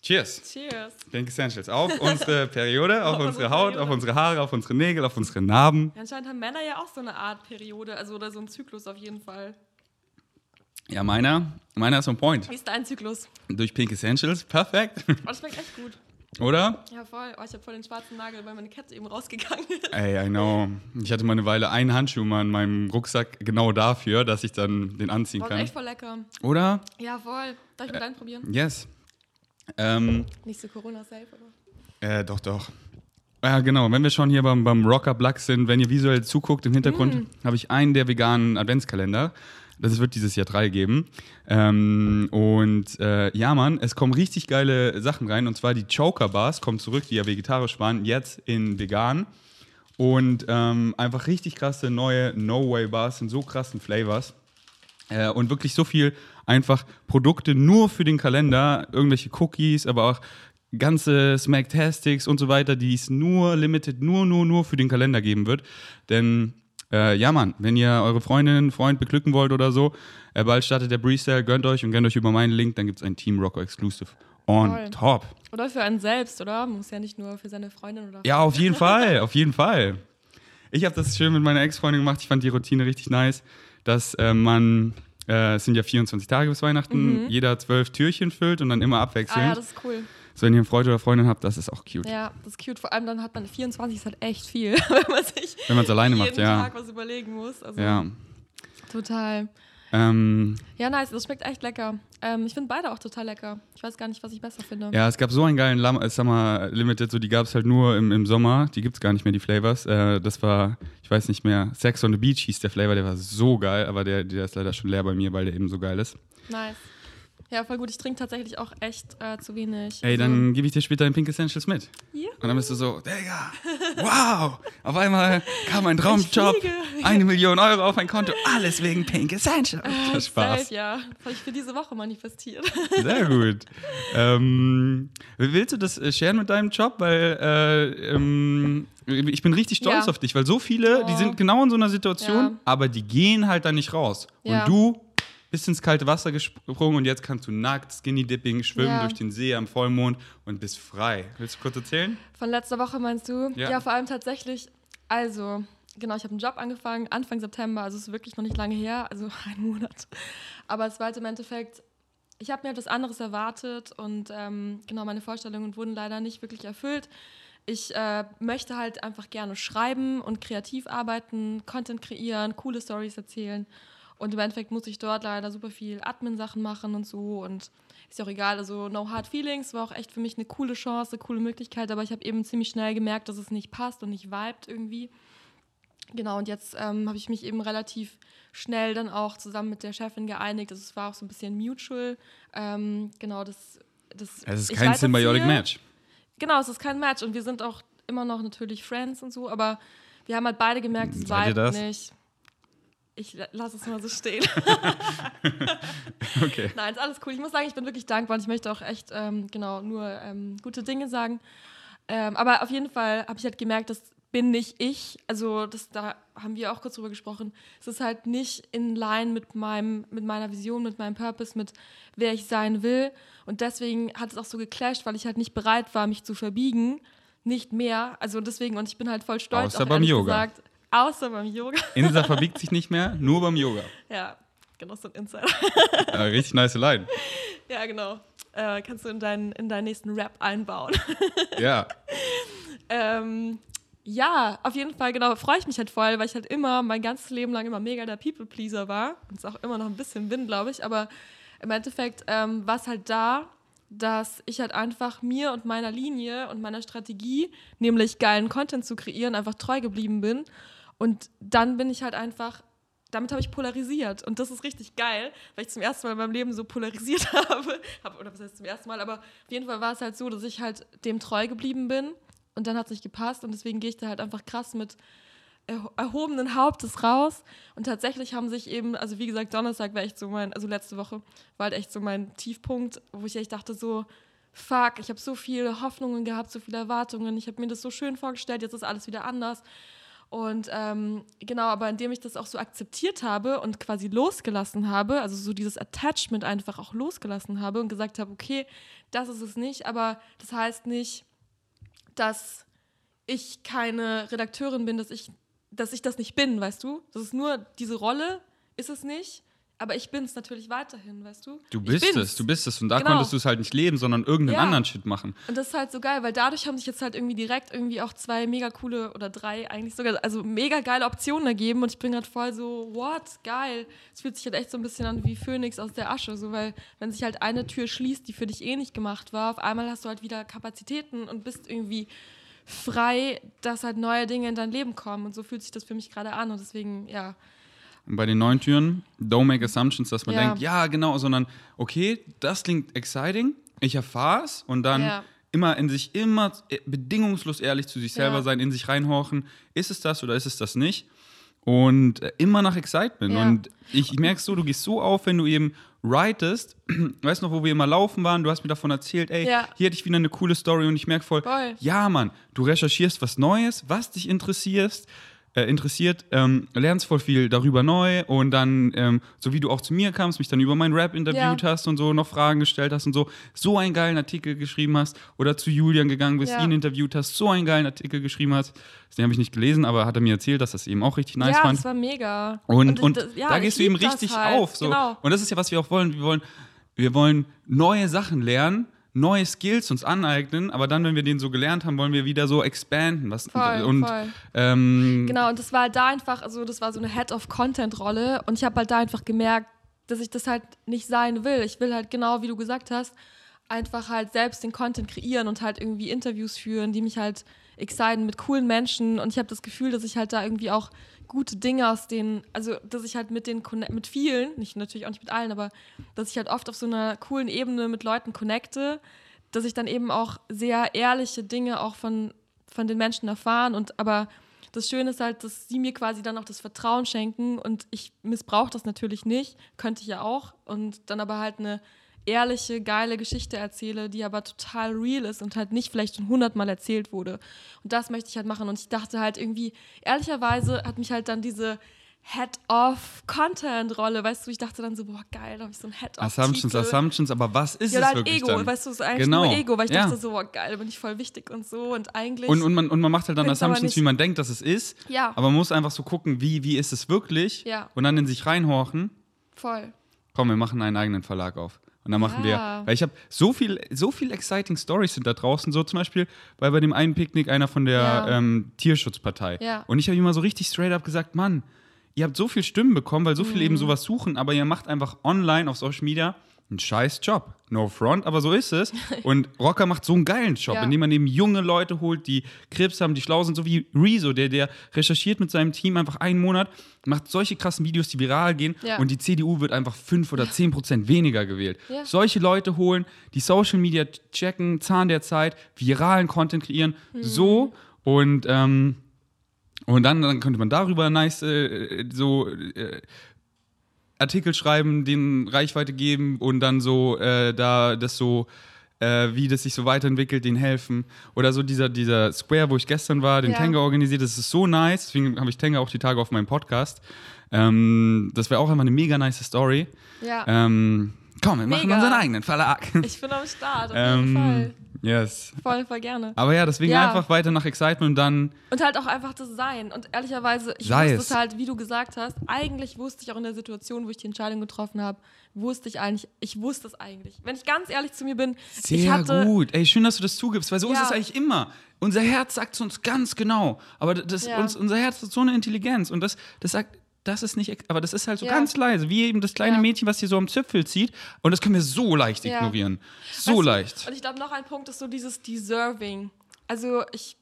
Cheers. Cheers. Pink Essentials. Auf unsere (laughs) Periode, auf, auf unsere Haut, Periode. auf unsere Haare, auf unsere Nägel, auf unsere Narben. Ja, anscheinend haben Männer ja auch so eine Art Periode, also oder so einen Zyklus auf jeden Fall. Ja, meiner, meiner ist on point. Wie ist dein Zyklus? Durch Pink Essentials, perfekt. Oh, das schmeckt echt gut. Oder? Ja, voll. Oh, ich habe voll den schwarzen Nagel, weil meine Kette eben rausgegangen ist. Ey, I know. Ich hatte mal eine Weile einen Handschuh mal in meinem Rucksack genau dafür, dass ich dann den anziehen Boah, kann. echt voll lecker. Oder? Ja, voll. Darf ich mit äh, deinen probieren? Yes. Ähm, Nicht so Corona-safe, oder? Äh, doch, doch. Ja, genau. Wenn wir schon hier beim, beim Rocker Black sind, wenn ihr visuell zuguckt, im Hintergrund mm. habe ich einen der veganen Adventskalender. Das wird dieses Jahr drei geben. Ähm, und äh, ja, Mann, es kommen richtig geile Sachen rein. Und zwar die Choker Bars kommen zurück, die ja vegetarisch waren, jetzt in vegan. Und ähm, einfach richtig krasse neue No-Way Bars in so krassen Flavors. Äh, und wirklich so viel einfach Produkte nur für den Kalender, irgendwelche Cookies, aber auch ganze Smacktastics und so weiter, die es nur limited, nur, nur, nur für den Kalender geben wird. Denn äh, ja, Mann, wenn ihr eure Freundin, Freund beglücken wollt oder so, äh, bald startet der Breeze gönnt euch und gönnt euch über meinen Link, dann gibt es ein Team Rocker Exclusive. On Voll. top. Oder für einen selbst, oder? Muss ja nicht nur für seine Freundin oder. Ja, auf jeden (laughs) Fall, auf jeden Fall. Ich habe das schön mit meiner Ex-Freundin gemacht. Ich fand die Routine richtig nice, dass äh, man, äh, es sind ja 24 Tage bis Weihnachten, mhm. jeder zwölf Türchen füllt und dann immer abwechselnd. Ah, ja, das ist cool. So, wenn ihr einen Freund oder Freundin habt, das ist auch cute. Ja, das ist cute. Vor allem dann hat man 24 ist halt echt viel, (laughs) wenn man sich wenn alleine macht, ja. Tag was überlegen muss. Also, ja. Total. Ähm, Ja, nice, das schmeckt echt lecker. Ähm, ich finde beide auch total lecker. Ich weiß gar nicht, was ich besser finde. ja, es gab so einen geilen Lam äh, Summer Limited, so die gab es halt nur im, im Sommer. Die gibt es gar nicht mehr, die Flavors. Äh, das war, ich weiß nicht mehr, Sex on the Beach hieß der Flavor, der war so geil, aber der, der ist leider schon leer bei mir, weil der eben so geil ist. Nice. Ja, voll gut. Ich trinke tatsächlich auch echt äh, zu wenig. Ey, Also- dann gebe ich dir später den Pink Essentials mit. Juhu. Und dann bist du so, Digga, wow, auf einmal kam ein (laughs) Traumjob, eine Million Euro auf mein Konto, alles wegen Pink Essentials. Äh, Spaß. Safe, ja. Das habe ich für diese Woche manifestiert. (laughs) Sehr gut. ähm, willst du das äh, sharen mit deinem Job? Weil äh, ähm, ich bin richtig stolz Ja. auf dich, weil so viele, die Oh. sind genau in so einer Situation, Ja. aber die gehen halt da nicht raus. Ja. Und du bist ins kalte Wasser gesprungen und jetzt kannst du nackt Skinny Dipping schwimmen Ja. durch den See am Vollmond und bist frei. Willst du kurz erzählen? Von letzter Woche meinst du? Ja. vor allem tatsächlich. Also, genau, ich habe einen Job angefangen, Anfang September, also es ist wirklich noch nicht lange her, also (laughs) ein Monat. Aber es war halt im Endeffekt, ich habe mir etwas anderes erwartet und ähm, genau, meine Vorstellungen wurden leider nicht wirklich erfüllt. Ich äh, möchte halt einfach gerne schreiben und kreativ arbeiten, Content kreieren, coole Stories erzählen. Und im Endeffekt muss ich dort leider super viel Admin-Sachen machen und so. Und ist ja auch egal. Also, No Hard Feelings war auch echt für mich eine coole Chance, eine coole Möglichkeit. Aber ich habe eben ziemlich schnell gemerkt, dass es nicht passt und nicht vibet irgendwie. Genau, und jetzt ähm, habe ich mich eben relativ schnell dann auch zusammen mit der Chefin geeinigt. Also, es war auch so ein bisschen mutual. Ähm, genau, das. das Es ist kein Symbiotic. Match. Genau, es ist kein Match und wir sind auch immer noch natürlich Friends und so, aber wir haben halt beide gemerkt, es das? nicht. Ich la- lass es mal so stehen. (laughs) (laughs) Okay. Nein, ist alles cool. Ich muss sagen, ich bin wirklich dankbar und ich möchte auch echt, ähm, genau, nur ähm, gute Dinge sagen. Ähm, aber auf jeden Fall habe ich halt gemerkt, das bin nicht ich. Also das, da haben wir auch kurz drüber gesprochen. Es ist halt nicht in line mit, meinem, mit meiner Vision, mit meinem Purpose, mit wer ich sein will. Und deswegen hat es auch so geclasht, weil ich halt nicht bereit war, mich zu verbiegen. Nicht mehr. Also deswegen, und ich bin halt voll stolz. Außer auch beim Yoga. Gesagt, außer beim Yoga. (laughs) Insa verbiegt sich nicht mehr, nur beim Yoga. ja, genau so ein Insider. (laughs) Äh, richtig nice Line. Ja, genau. Äh, kannst du in deinen, in deinen nächsten Rap einbauen. (laughs) Ja. ähm, ja, auf jeden Fall, genau, freue ich mich halt voll, weil ich halt immer, mein ganzes Leben lang immer mega der People-Pleaser war. Und es auch immer noch ein bisschen bin, glaube ich. Aber im Endeffekt ähm, war es halt da, dass ich halt einfach mir und meiner Linie und meiner Strategie, nämlich geilen Content zu kreieren, einfach treu geblieben bin. Und dann bin ich halt einfach damit habe ich polarisiert. Und das ist richtig geil, weil ich zum ersten Mal in meinem Leben so polarisiert (laughs) habe. Hab, oder was heißt zum ersten Mal, aber auf jeden Fall war es halt so, dass ich halt dem treu geblieben bin. Und dann hat es nicht gepasst. Und deswegen gehe ich da halt einfach krass mit erho- erhobenen Hauptes raus. Und tatsächlich haben sich eben, also wie gesagt, Donnerstag war echt so mein, also letzte Woche war halt echt so mein Tiefpunkt, wo ich echt dachte so, fuck, ich habe so viele Hoffnungen gehabt, so viele Erwartungen, ich habe mir das so schön vorgestellt, jetzt ist alles wieder anders. Und ähm, genau, aber indem ich das auch so akzeptiert habe und quasi losgelassen habe, also so dieses Attachment einfach auch losgelassen habe und gesagt habe, okay, das ist es nicht, aber das heißt nicht, dass ich keine Redakteurin bin, dass ich, dass ich das nicht bin, weißt du? Das ist nur diese Rolle, ist es nicht, aber ich bin es natürlich weiterhin, weißt du? Du bist es, du bist es. Und da Genau. konntest du es halt nicht leben, sondern irgendeinen Ja. anderen Shit machen. Und das ist halt so geil, weil dadurch haben sich jetzt halt irgendwie direkt irgendwie auch zwei mega coole oder drei eigentlich sogar, also mega geile Optionen ergeben und ich bin gerade voll so, what, geil. Es fühlt sich halt echt so ein bisschen an wie Phönix aus der Asche, so weil wenn sich halt eine Tür schließt, die für dich eh nicht gemacht war, auf einmal hast du halt wieder Kapazitäten und bist irgendwie frei, dass halt neue Dinge in dein Leben kommen und so fühlt sich das für mich gerade an und deswegen, ja, bei den neuen Türen, don't make assumptions, dass man Ja. denkt, ja, genau, sondern okay, das klingt exciting, ich erfahre es und dann Ja. immer in sich immer äh, bedingungslos ehrlich zu sich selber Ja. sein, in sich reinhorchen, ist es das oder ist es das nicht? Und äh, immer nach Excitement. Und ich, ich merke so, du gehst so auf, wenn du eben writest. (clears throat) Weißt noch, wo wir immer laufen waren? Du hast mir davon erzählt, ey, Ja. hier hätte ich wieder eine coole Story und ich merke voll, Voll. ja, Mann, du recherchierst was Neues, was dich interessierst, äh, interessiert, ähm, lernst voll viel darüber neu und dann, ähm, so wie du auch zu mir kamst, mich dann über mein Rap interviewt Ja. hast und so, noch Fragen gestellt hast und so, so einen geilen Artikel geschrieben hast oder zu Julian gegangen bist, Ja. ihn interviewt hast, so einen geilen Artikel geschrieben hast. Den habe ich nicht gelesen, aber hat er mir erzählt, dass das eben auch richtig nice ja, fand. das war mega. Und, und, das- ja, da gehst du eben richtig halt. auf. So. Genau. Und das ist ja, was wir auch wollen. Wir wollen, wir wollen neue Sachen lernen, neue Skills uns aneignen, aber dann, wenn wir den so gelernt haben, wollen wir wieder so expanden. Was, Voll, und voll. Ähm, Genau, und das war halt da einfach, also das war so eine Head of Content-Rolle und ich habe halt da einfach gemerkt, dass ich das halt nicht sein will. Ich will halt genau, wie du gesagt hast, einfach halt selbst den Content kreieren und halt irgendwie Interviews führen, die mich halt exciten mit coolen Menschen und ich habe das Gefühl, dass ich halt da irgendwie auch gute Dinge aus denen, also dass ich halt mit den mit vielen, nicht natürlich auch nicht mit allen, aber dass ich halt oft auf so einer coolen Ebene mit Leuten connecte, dass ich dann eben auch sehr ehrliche Dinge auch von von den Menschen erfahren und aber das Schöne ist halt, dass sie mir quasi dann auch das Vertrauen schenken und ich missbrauche das natürlich nicht, könnte ich ja auch und dann aber halt eine ehrliche, geile Geschichte erzähle, die aber total real ist und halt nicht vielleicht schon hundertmal erzählt wurde. Und das möchte ich halt machen. Und ich dachte halt irgendwie, ehrlicherweise hat mich halt dann diese Head-of-Content-Rolle, weißt du, ich dachte dann so, boah, geil, da habe ich so ein Head-of. Assumptions, Assumptions, aber was ist ja, es halt wirklich Ego, dann? weißt du, so eigentlich Genau. nur Ego, weil ich Ja. dachte so, boah, geil, da bin ich voll wichtig und so und eigentlich. Und, und, man, und man macht halt dann Assumptions, wie man denkt, dass es ist. Ja. Aber man muss einfach so gucken, wie, wie ist es wirklich? Ja. Und dann in sich reinhorchen. voll. Komm, wir machen einen eigenen Verlag auf. Und dann machen Ja. wir, weil ich habe so viel, so viel exciting Stories sind da draußen. So zum Beispiel bei, bei dem einen Picknick einer von der Ja. ähm, Tierschutzpartei. Ja. Und ich habe ihm mal so richtig straight up gesagt, Mann, ihr habt so viel Stimmen bekommen, weil so viele Mhm. eben sowas suchen, aber ihr macht einfach online auf Social Media einen scheiß Job. No front, aber so ist es. (laughs) Und Rocker macht so einen geilen Job, Ja. indem man eben junge Leute holt, die Krebs haben, die schlau sind, so wie Rezo, der, der recherchiert mit seinem Team einfach einen Monat, macht solche krassen Videos, die viral gehen Ja. und die CDU wird einfach 5 oder 10 Prozent weniger gewählt. Ja. Solche Leute holen, die Social Media checken, Zahn der Zeit, viralen Content kreieren, Mhm. so und ähm, und dann, dann könnte man darüber nice äh, so äh, Artikel schreiben, denen Reichweite geben und dann so äh, da das so äh, wie das sich so weiterentwickelt, denen helfen. Oder so dieser, dieser Square, wo ich gestern war, den Ja. Tenga organisiert, das ist so nice. Deswegen habe ich Tenga auch die Tage auf meinem Podcast. Ähm, das wäre auch einfach eine mega nice Story. Ja. Ähm, komm, wir machen Mega. unseren eigenen Verlag. ich bin am Start, auf jeden Fall. ähm, yes. Voll, voll gerne. Aber ja, deswegen Ja. einfach weiter nach Excitement und dann Und halt auch einfach das Sein. Und ehrlicherweise, ich Sei wusste es. halt, wie du gesagt hast, eigentlich wusste ich auch in der Situation, wo ich die Entscheidung getroffen habe, wusste ich eigentlich, ich wusste es eigentlich. Wenn ich ganz ehrlich zu mir bin, ich Sehr hatte, gut. Ey, schön, dass du das zugibst, weil so ist Ja. es eigentlich immer. Unser Herz sagt es uns ganz genau. Aber das, Ja. uns, unser Herz hat so eine Intelligenz und das, das sagt, das ist nicht, aber das ist halt so Ja. ganz leise, wie eben das kleine Ja. Mädchen, was hier so am Zipfel zieht. Und das können wir so leicht Ja. ignorieren. So Weißt du, leicht. Und ich glaube, noch ein Punkt ist so dieses Deserving. Also ich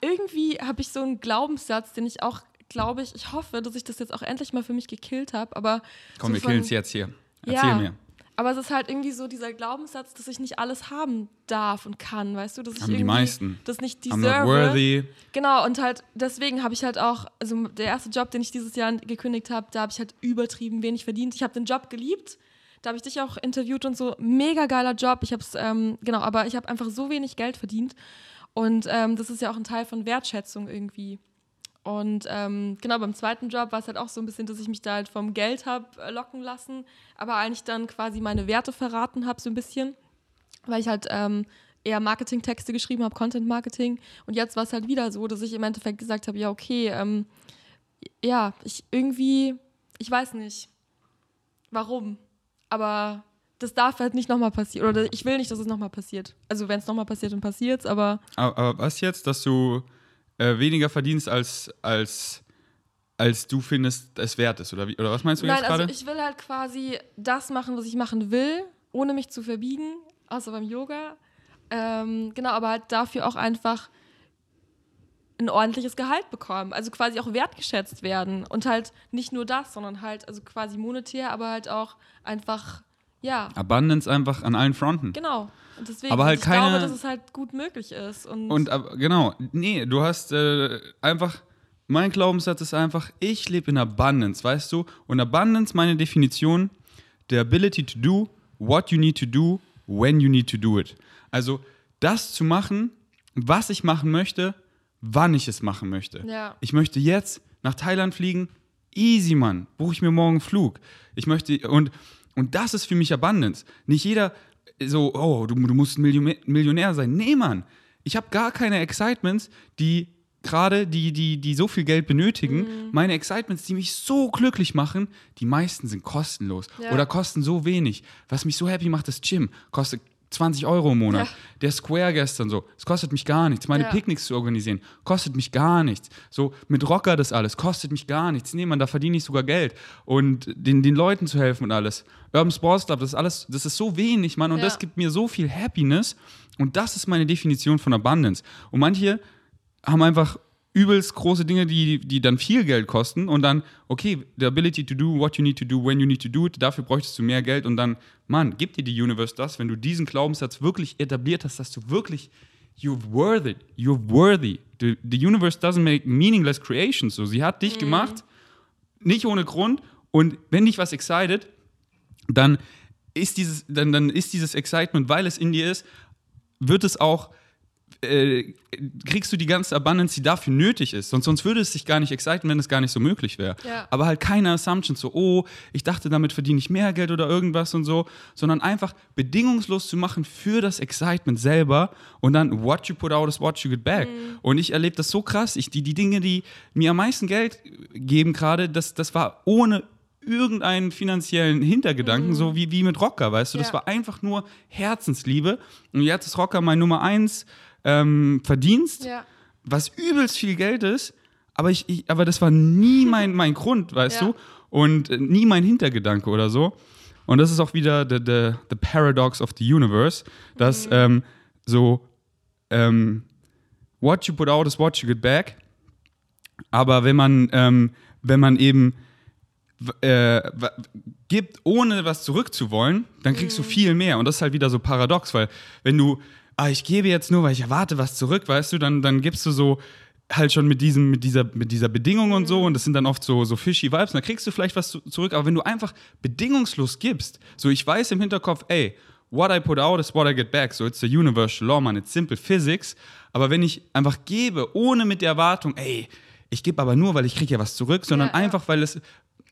irgendwie habe ich so einen Glaubenssatz, den ich auch, glaube ich, ich hoffe, dass ich das jetzt auch endlich mal für mich gekillt habe. Aber Komm, so wir killen es jetzt hier. Erzähl mir. Aber es ist halt irgendwie so dieser Glaubenssatz, dass ich nicht alles haben darf und kann, weißt du, dass ich Haben die irgendwie meisten. das nicht I'm not deserve. worthy. Genau, und halt deswegen habe ich halt auch, also der erste Job, den ich dieses Jahr gekündigt habe, da habe ich halt übertrieben wenig verdient. Ich habe den Job geliebt. Da habe ich dich auch interviewt und so. Mega geiler Job. Ich habe es, ähm, genau, aber ich habe einfach so wenig Geld verdient. Und ähm, das ist ja auch ein Teil von Wertschätzung irgendwie. Und ähm, genau, beim zweiten Job war es halt auch so ein bisschen, dass ich mich da halt vom Geld habe äh, locken lassen, aber eigentlich dann quasi meine Werte verraten habe, so ein bisschen, weil ich halt ähm, eher Marketingtexte geschrieben habe, Content Marketing. Und jetzt war es halt wieder so, dass ich im Endeffekt gesagt habe, ja, okay, ähm, ja, ich irgendwie, ich weiß nicht, warum, aber das darf halt nicht nochmal passieren. Oder ich will nicht, dass es nochmal passiert. Also wenn es nochmal passiert, dann passiert es, aber Aber, aber was jetzt, dass du äh, weniger verdienst, als, als, als du findest, es wert ist? Oder, wie, oder was meinst du Nein, jetzt gerade? also ich will halt quasi das machen, was ich machen will, ohne mich zu verbiegen, außer beim Yoga. Ähm, genau, aber halt dafür auch einfach ein ordentliches Gehalt bekommen. Also quasi auch wertgeschätzt werden. Und halt nicht nur das, sondern halt, also quasi monetär, aber halt auch einfach, ja, Abundance einfach an allen Fronten. genau. Und deswegen, Aber halt ich keine- glaube, dass es halt gut möglich ist. Und, Und aber, genau, nee, du hast äh, einfach, mein Glaubenssatz ist einfach, ich lebe in Abundance, weißt du? Und Abundance, meine Definition, the ability to do what you need to do when you need to do it. Also das zu machen, was ich machen möchte, wann ich es machen möchte. Ja. Ich möchte jetzt nach Thailand fliegen, easy, Mann, buche ich mir morgen einen Flug. Ich möchte, und, und das ist für mich Abundance. Nicht jeder so, oh, du, du musst Millionär, Millionär sein. Nee, Mann, ich habe gar keine Excitements, die gerade, die, die, die so viel Geld benötigen. Mhm. Meine Excitements, die mich so glücklich machen, die meisten sind kostenlos Ja. oder kosten so wenig. Was mich so happy macht, ist Gym. Kostet 20 Euro im Monat. Ja. Der Square gestern so, es kostet mich gar nichts. Meine Ja. Picknicks zu organisieren, kostet mich gar nichts. So mit Rocker das alles, kostet mich gar nichts. Nee, man, da verdiene ich sogar Geld. Und den, den Leuten zu helfen und alles. Urban Sports Club, das ist alles, das ist so wenig, Mann. Und Ja. das gibt mir so viel Happiness. Und das ist meine Definition von Abundance. Und manche haben einfach übelst große Dinge, die, die dann viel Geld kosten und dann, okay, the ability to do what you need to do, when you need to do it, dafür bräuchtest du mehr Geld und dann, Mann, gib dir die Universe das, wenn du diesen Glaubenssatz wirklich etabliert hast, dass du wirklich, you're worthy, you're worthy. The, the universe doesn't make meaningless creations, so, sie hat dich gemacht, nicht ohne Grund und wenn dich was excited, dann ist dieses, dann, dann ist dieses Excitement, weil es in dir ist, wird es auch, äh, kriegst du die ganze Abundance, die dafür nötig ist. Sonst, sonst würde es sich gar nicht exciten, wenn es gar nicht so möglich wäre. Ja. Aber halt keine Assumptions, so, oh, ich dachte, damit verdiene ich mehr Geld oder irgendwas und so, sondern einfach bedingungslos zu machen für das Excitement selber und dann what you put out is what you get back. Und ich erlebe das so krass. Ich, die, die Dinge, die mir am meisten Geld geben gerade, das, das war ohne irgendeinen finanziellen Hintergedanken, so wie, wie mit Rocker, weißt du? Das Ja. war einfach nur Herzensliebe. Und jetzt ist Rocker mein Nummer eins ähm, Verdienst, Ja. was übelst viel Geld ist, aber, ich, ich, aber das war nie (laughs) mein, mein Grund, weißt Ja. du? Und äh, nie mein Hintergedanke oder so. Und das ist auch wieder the, the, the paradox of the universe, dass ähm, so ähm, what you put out is what you get back. Aber wenn man, ähm, wenn man eben äh, gibt, ohne was zurückzuwollen, dann kriegst du viel mehr. Und das ist halt wieder so paradox, weil wenn du, ah, ich gebe jetzt nur, weil ich erwarte was zurück, weißt du, dann, dann gibst du so halt schon mit diesem, mit dieser, mit dieser Bedingung und so, und das sind dann oft so, so fishy Vibes, und dann kriegst du vielleicht was zu, zurück, aber wenn du einfach bedingungslos gibst, so ich weiß im Hinterkopf, ey, what I put out is what I get back, so it's the universal law, man, it's simple physics, aber wenn ich einfach gebe, ohne mit der Erwartung, ey, ich gebe aber nur, weil ich kriege ja was zurück, sondern Ja, ja. einfach, weil es,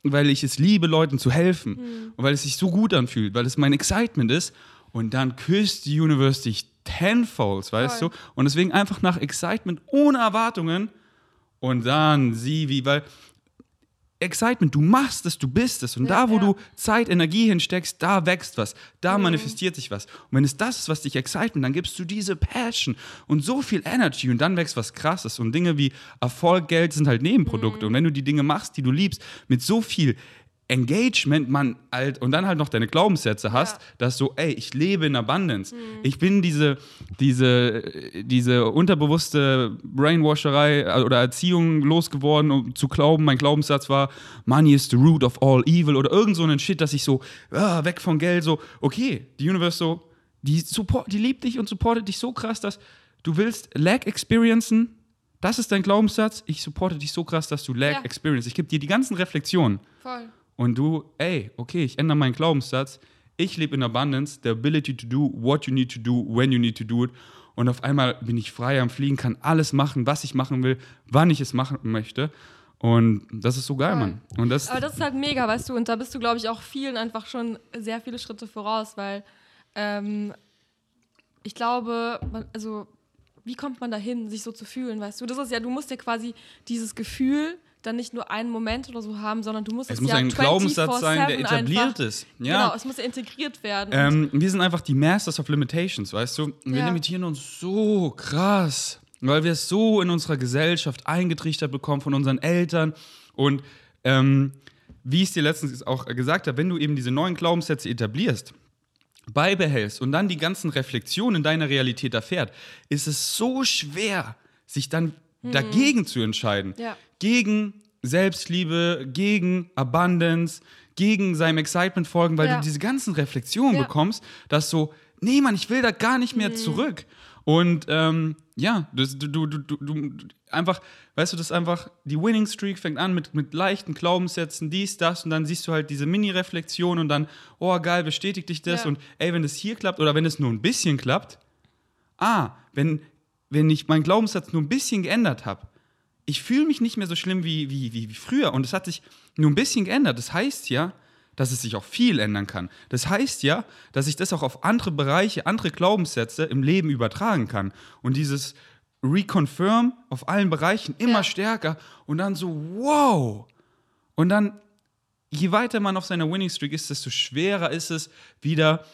weil ich es liebe, Leuten zu helfen und weil es sich so gut anfühlt, weil es mein Excitement ist. Und dann küsst die Universe dich tenfold, weißt Voll. du? Und deswegen einfach nach Excitement ohne Erwartungen und dann sieh wie, weil Excitement, du machst es, du bist es. Und Ja, da, wo ja. du Zeit, Energie hinsteckst, da wächst was, da manifestiert sich was. Und wenn es das ist, was dich excitement, dann gibst du diese Passion und so viel Energy und dann wächst was Krasses. Und Dinge wie Erfolg, Geld sind halt Nebenprodukte. Und wenn du die Dinge machst, die du liebst, mit so viel Engagement, man halt, und dann halt noch deine Glaubenssätze hast, Ja. dass so, ey, ich lebe in Abundance. Ich bin diese, diese, diese unterbewusste Brainwasherei äh, oder Erziehung losgeworden, um zu glauben, mein Glaubenssatz war, Money is the root of all evil oder irgend so einen Shit, dass ich so, ah, weg von Geld, so, okay, die Universe so, die, support, die liebt dich und supportet dich so krass, dass du willst Lag experiencen, das ist dein Glaubenssatz, ich supporte dich so krass, dass du Lag Ja. experience. Ich gebe dir die ganzen Reflexionen. Voll. Und du, ey, okay, ich ändere meinen Glaubenssatz. Ich lebe in Abundance, the ability to do what you need to do, when you need to do it. Und auf einmal bin ich frei am Fliegen, kann alles machen, was ich machen will, wann ich es machen möchte. Und das ist so geil. Mann. Und das, Aber das ist halt mega, weißt du, und da bist du, glaube ich, auch vielen einfach schon sehr viele Schritte voraus, weil ähm, ich glaube, man, also wie kommt man dahin, sich so zu fühlen, weißt du? Das ist ja, du musst ja quasi dieses Gefühl dann nicht nur einen Moment oder so haben, sondern du musst es es muss ja ein Glaubenssatz sein, der 24/7 etabliert einfach, ist. Ja. Genau, es muss ja integriert werden. Ähm, wir sind einfach die Masters of Limitations, weißt du? Wir Ja. limitieren uns so krass, weil wir es so in unserer Gesellschaft eingetrichtert bekommen von unseren Eltern. Und ähm, wie ich es dir letztens auch gesagt habe, wenn du eben diese neuen Glaubenssätze etablierst, beibehältst und dann die ganzen Reflexionen in deiner Realität erfährt, ist es so schwer, sich dann dagegen zu entscheiden. Mhm. Ja. Gegen Selbstliebe, gegen Abundance, gegen seinem Excitement folgen, weil Ja. du diese ganzen Reflexionen Ja. bekommst, dass so, nee, Mann, ich will da gar nicht mehr zurück. Und ähm, ja, das, du, du, du, du, du, einfach, weißt du, das ist einfach, die Winning Streak fängt an mit, mit leichten Glaubenssätzen, dies, das, und dann siehst du halt diese Mini-Reflexion und dann, oh geil, bestätigt dich das Ja. und ey, wenn es hier klappt oder wenn es nur ein bisschen klappt, ah, wenn, wenn ich meinen Glaubenssatz nur ein bisschen geändert habe, ich fühle mich nicht mehr so schlimm wie, wie, wie, wie früher und es hat sich nur ein bisschen geändert. Das heißt ja, dass es sich auch viel ändern kann. Das heißt ja, dass ich das auch auf andere Bereiche, andere Glaubenssätze im Leben übertragen kann. Und dieses Reconfirm auf allen Bereichen immer Ja. stärker und dann so, wow. Und dann, je weiter man auf seiner Winning Streak ist, desto schwerer ist es, wieder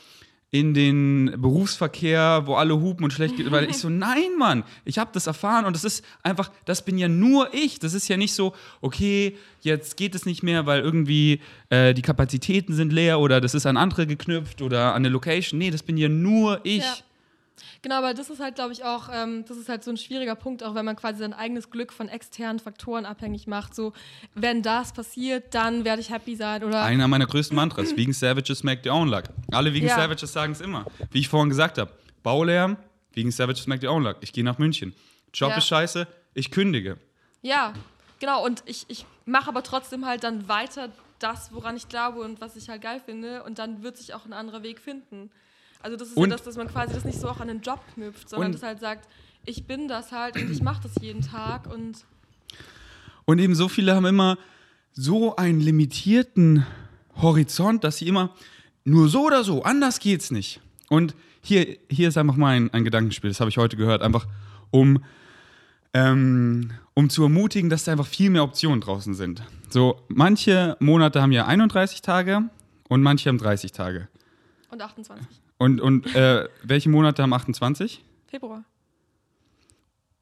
in den Berufsverkehr, wo alle hupen und schlecht geht, weil ich so, (laughs) nein, Mann, ich habe das erfahren und das ist einfach, das bin ja nur ich. Das ist ja nicht so, okay, jetzt geht es nicht mehr, weil irgendwie äh, die Kapazitäten sind leer oder das ist an andere geknüpft oder an eine Location. Nee, das bin ja nur ich. Ja. Genau, aber das ist halt, glaube ich, auch, ähm, das ist halt so ein schwieriger Punkt, auch wenn man quasi sein eigenes Glück von externen Faktoren abhängig macht. So, wenn das passiert, dann werde ich happy sein. Oder Einer meiner größten Mantras, Vegan Savages make their own luck. Alle Vegan Ja. Savages sagen es immer. Wie ich vorhin gesagt habe, Baulärm, Vegan Savages make their own luck. Ich gehe nach München. Job Ja. ist scheiße, ich kündige. Ja, genau. Und ich, ich mache aber trotzdem halt dann weiter das, woran ich glaube und was ich halt geil finde. Und dann wird sich auch ein anderer Weg finden. Also das ist Und- ja das, dass man quasi das nicht so auch an den Job knüpft, sondern das halt sagt, ich bin das halt und ich mache das jeden Tag und Und eben so viele haben immer so einen limitierten Horizont, dass sie immer nur so oder so, anders geht's nicht. Und hier, hier ist einfach mal ein, ein Gedankenspiel, das habe ich heute gehört, einfach um, ähm, um zu ermutigen, dass da einfach viel mehr Optionen draußen sind. So, manche Monate haben ja 31 Tage und manche haben 30 Tage. und 28. Und, und äh, welche Monate haben 28? Februar.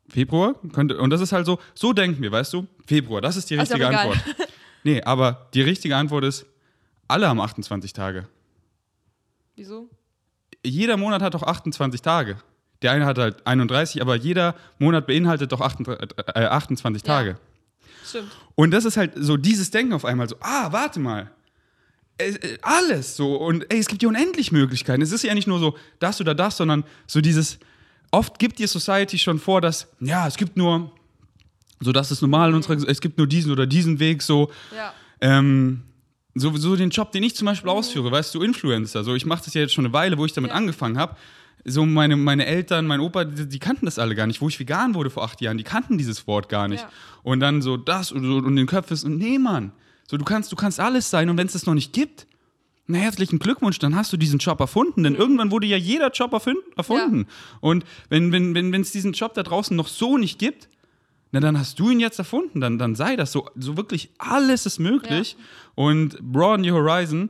Februar? Könnte, und das ist halt so, so denken wir, weißt du? Februar, das ist die Also richtige egal. Antwort. (laughs) Nee, aber die richtige Antwort ist, alle haben 28 Tage. Wieso? Jeder Monat hat doch 28 Tage. Der eine hat halt 31, aber jeder Monat beinhaltet doch 28, äh, 28 Ja. Tage. Stimmt. Und das ist halt so dieses Denken auf einmal so, ah, warte mal. Äh, alles so. Und ey, es gibt ja unendlich Möglichkeiten. Es ist ja nicht nur so das oder das, sondern so dieses, oft gibt dir Society schon vor, dass, ja, es gibt nur, so das ist normal in unserer, es gibt nur diesen oder diesen Weg, so, Ja. ähm, so, so den Job, den ich zum Beispiel ausführe, weißt du, Influencer. So, ich mache das ja jetzt schon eine Weile, wo ich damit Ja. angefangen habe. So, meine, meine Eltern, mein Opa, die, die kannten das alle gar nicht. Wo ich vegan wurde vor acht Jahren, die kannten dieses Wort gar nicht. Ja. Und dann so das und, und den Köpfen ist, nee, Mann. So, du kannst, du kannst alles sein und wenn es das noch nicht gibt, na, herzlichen Glückwunsch, dann hast du diesen Job erfunden, denn irgendwann wurde ja jeder Job erfunden. Und wenn es wenn, wenn, wenn's diesen Job da draußen noch so nicht gibt, na dann hast du ihn jetzt erfunden, dann, dann sei das so, so wirklich alles ist möglich und broaden your horizon.